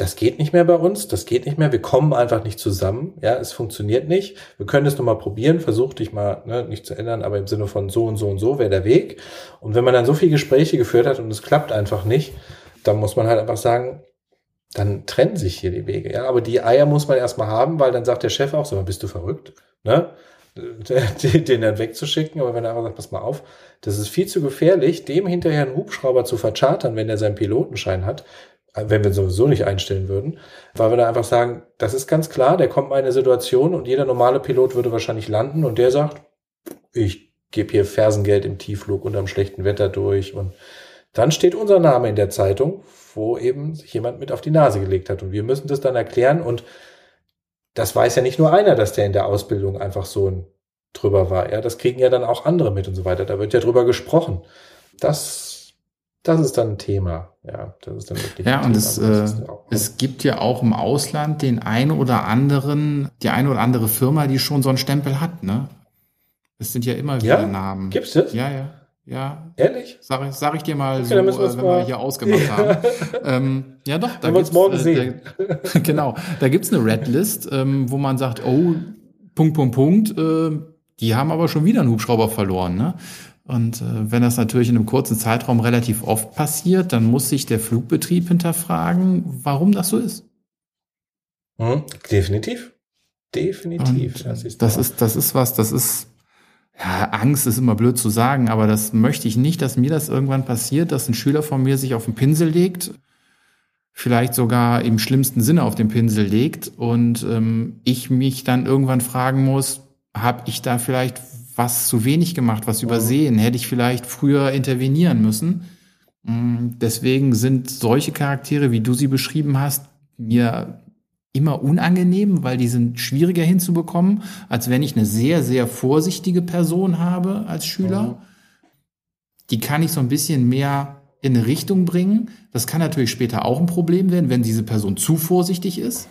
das geht nicht mehr bei uns, das geht nicht mehr, wir kommen einfach nicht zusammen, ja, es funktioniert nicht, wir können es nochmal probieren, versuch dich mal ne, nicht zu ändern, aber im Sinne von so und so und so wäre der Weg. Und wenn man dann so viele Gespräche geführt hat und es klappt einfach nicht, dann muss man halt einfach sagen, dann trennen sich hier die Wege, ja, aber die Eier muss man erstmal haben, weil dann sagt der Chef auch so, bist du verrückt, ne? den dann wegzuschicken, aber wenn er einfach sagt, pass mal auf, das ist viel zu gefährlich, dem hinterher einen Hubschrauber zu verchartern, wenn er seinen Pilotenschein hat, wenn wir sowieso nicht einstellen würden, weil wir da einfach sagen, das ist ganz klar, der kommt mal in eine Situation und jeder normale Pilot würde wahrscheinlich landen und der sagt, ich gebe hier Fersengeld im Tiefflug und am schlechten Wetter durch und dann steht unser Name in der Zeitung, wo eben sich jemand mit auf die Nase gelegt hat und wir müssen das dann erklären und das weiß ja nicht nur einer, dass der in der Ausbildung einfach so ein drüber war. Ja, das kriegen ja dann auch andere mit und so weiter. Da wird ja drüber gesprochen. Das, das ist dann ein Thema. Ja, das ist dann wirklich Ja, ein und Thema. es, äh, es gibt ja auch im Ausland den einen oder anderen, die eine oder andere Firma, die schon so einen Stempel hat, ne? Es sind ja immer wieder Ja? Namen. Gibt's das? Ja, ja, ja. Ehrlich? Sag, ich- sag ich dir mal Okay, so, äh, wenn mal- wir hier ausgemacht haben. ähm, ja, doch. Da Wenn wir uns morgen äh, sehen. Da, genau. Da gibt's eine Redlist, ähm, wo man sagt, oh, Punkt, Punkt, Punkt, äh, die haben aber schon wieder einen Hubschrauber verloren, ne? Und äh, wenn das natürlich in einem kurzen Zeitraum relativ oft passiert, dann muss sich der Flugbetrieb hinterfragen, warum das so ist. Mhm, definitiv. Definitiv. Und das das, ist, ist, das ist was, das ist, ja, Angst ist immer blöd zu sagen, aber das möchte ich nicht, dass mir das irgendwann passiert, dass ein Schüler von mir sich auf den Pinsel legt, vielleicht sogar im schlimmsten Sinne auf den Pinsel legt und ähm, ich mich dann irgendwann fragen muss, habe ich da vielleicht was zu wenig gemacht, was übersehen? Hätte ich vielleicht früher intervenieren müssen? Mm, Deswegen sind solche Charaktere, wie du sie beschrieben hast, mir immer unangenehm, weil die sind schwieriger hinzubekommen, als wenn ich eine sehr, sehr vorsichtige Person habe als Schüler. Die kann ich so ein bisschen mehr in eine Richtung bringen. Das kann natürlich später auch ein Problem werden, wenn diese Person zu vorsichtig ist.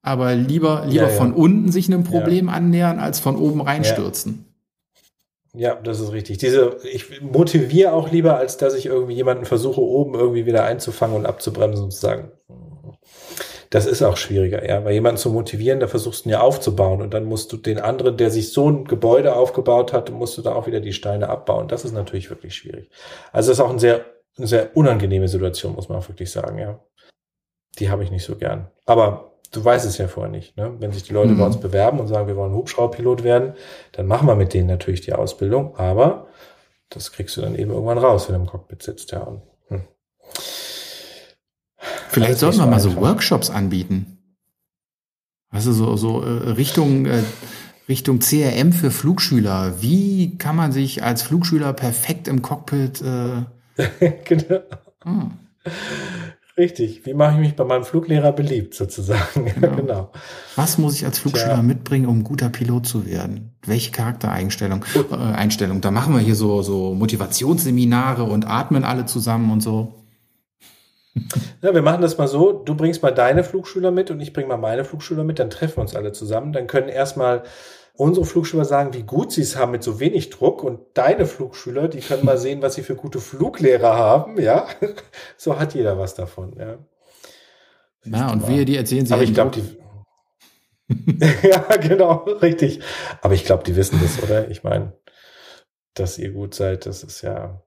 Aber lieber, lieber Ja, ja. von unten sich einem Problem annähern, als von oben reinstürzen. Ja, das ist richtig. Diese, ich motiviere auch lieber, als dass ich irgendwie jemanden versuche, oben irgendwie wieder einzufangen und abzubremsen und zu sagen, das ist auch schwieriger, ja, weil jemanden zu motivieren, da versuchst du ihn ja aufzubauen und dann musst du den anderen, der sich so ein Gebäude aufgebaut hat, musst du da auch wieder die Steine abbauen. Das ist natürlich wirklich schwierig. Also das ist auch ein sehr, eine sehr unangenehme Situation, muss man auch wirklich sagen, ja. Die habe ich nicht so gern. Aber du weißt es ja vorher nicht, ne? Wenn sich die Leute Mhm. bei uns bewerben und sagen, wir wollen Hubschrauberpilot werden, dann machen wir mit denen natürlich die Ausbildung, aber das kriegst du dann eben irgendwann raus, wenn du im Cockpit sitzt, ja. Und, hm. Vielleicht sollten wir so mal so. Workshops anbieten. Also so, so äh, Richtung, äh, Richtung CRM für Flugschüler. Wie kann man sich als Flugschüler perfekt im Cockpit äh, genau. hm. Richtig. Wie mache ich mich bei meinem Fluglehrer beliebt, sozusagen? Genau. genau. Was muss ich als Flugschüler Tja. mitbringen, um guter Pilot zu werden? Welche Charaktereinstellung? Äh, Einstellung. Da machen wir hier so, so Motivationsseminare und atmen alle zusammen und so. Ja, wir machen das mal so, du bringst mal deine Flugschüler mit und ich bringe mal meine Flugschüler mit, dann treffen wir uns alle zusammen. Dann können erstmal unsere Flugschüler sagen, wie gut sie es haben mit so wenig Druck und deine Flugschüler, die können mal sehen, was sie für gute Fluglehrer haben, ja. So hat jeder was davon, ja. Ja, und wir, die erzählen sie Aber ich glaube, die. ja, genau, richtig. Aber ich glaube, die wissen das, oder? Ich meine, dass ihr gut seid, das ist ja.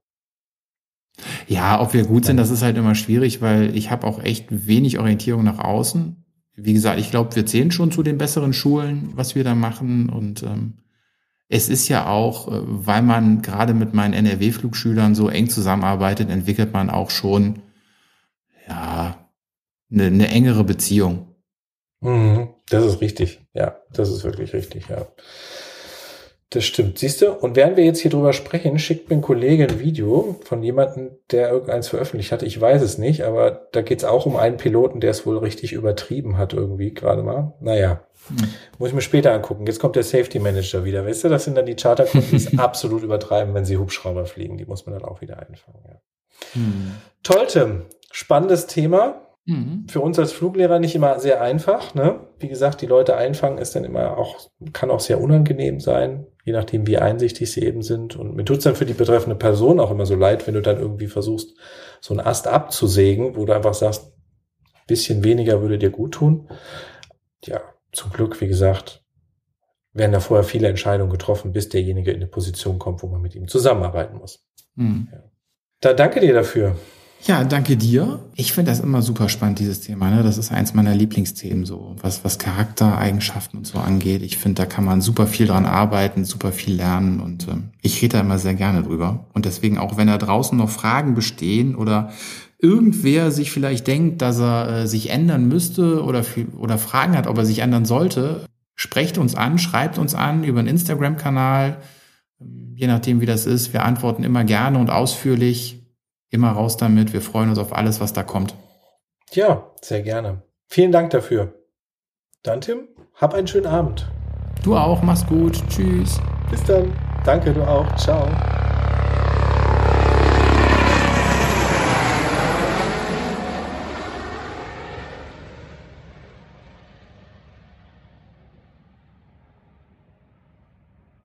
Ja, ob wir gut sind, das ist halt immer schwierig, weil ich habe auch echt wenig Orientierung nach außen. Wie gesagt, ich glaube, wir zählen schon zu den besseren Schulen, was wir da machen. Und ähm, es ist ja auch, äh, weil man gerade mit meinen NRW-Flugschülern so eng zusammenarbeitet, entwickelt man auch schon ja eine, eine engere Beziehung. Mhm, das ist richtig. Ja, das ist wirklich richtig, ja. Das stimmt. Siehst du? Und während wir jetzt hier drüber sprechen, schickt mir ein Kollege ein Video von jemandem, der irgendeins veröffentlicht hat. Ich weiß es nicht, aber da geht es auch um einen Piloten, der es wohl richtig übertrieben hat irgendwie gerade mal. Naja, hm. muss ich mir später angucken. Jetzt kommt der Safety Manager wieder. Weißt du, das sind dann die Charterkunden, die es absolut übertreiben, wenn sie Hubschrauber fliegen. Die muss man dann auch wieder einfangen. Ja. Hm. Toll, Tim. Spannendes Thema. Mhm. Für uns als Fluglehrer nicht immer sehr einfach. Ne? Wie gesagt, die Leute einfangen ist dann immer auch, kann auch sehr unangenehm sein, je nachdem, wie einsichtig sie eben sind. Und mir tut's dann für die betreffende Person auch immer so leid, wenn du dann irgendwie versuchst, so einen Ast abzusägen, wo du einfach sagst, bisschen weniger würde dir gut tun. Ja, zum Glück, wie gesagt, werden da vorher viele Entscheidungen getroffen, bis derjenige in eine Position kommt, wo man mit ihm zusammenarbeiten muss. Mhm. Ja. Da danke dir dafür. Ja, danke dir. Ich finde das immer super spannend, dieses Thema. Ne? Das ist eins meiner Lieblingsthemen, so was, was Charaktereigenschaften und so angeht. Ich finde, da kann man super viel dran arbeiten, super viel lernen und äh, ich rede da immer sehr gerne drüber. Und deswegen auch, wenn da draußen noch Fragen bestehen oder irgendwer sich vielleicht denkt, dass er äh, sich ändern müsste oder, oder Fragen hat, ob er sich ändern sollte, sprecht uns an, schreibt uns an über einen Instagram-Kanal. Je nachdem, wie das ist. Wir antworten immer gerne und ausführlich. Immer raus damit. Wir freuen uns auf alles, was da kommt. Ja, sehr gerne. Vielen Dank dafür. Dann, Tim, hab einen schönen Abend. Du auch. Mach's gut. Tschüss. Bis dann. Danke, du auch. Ciao.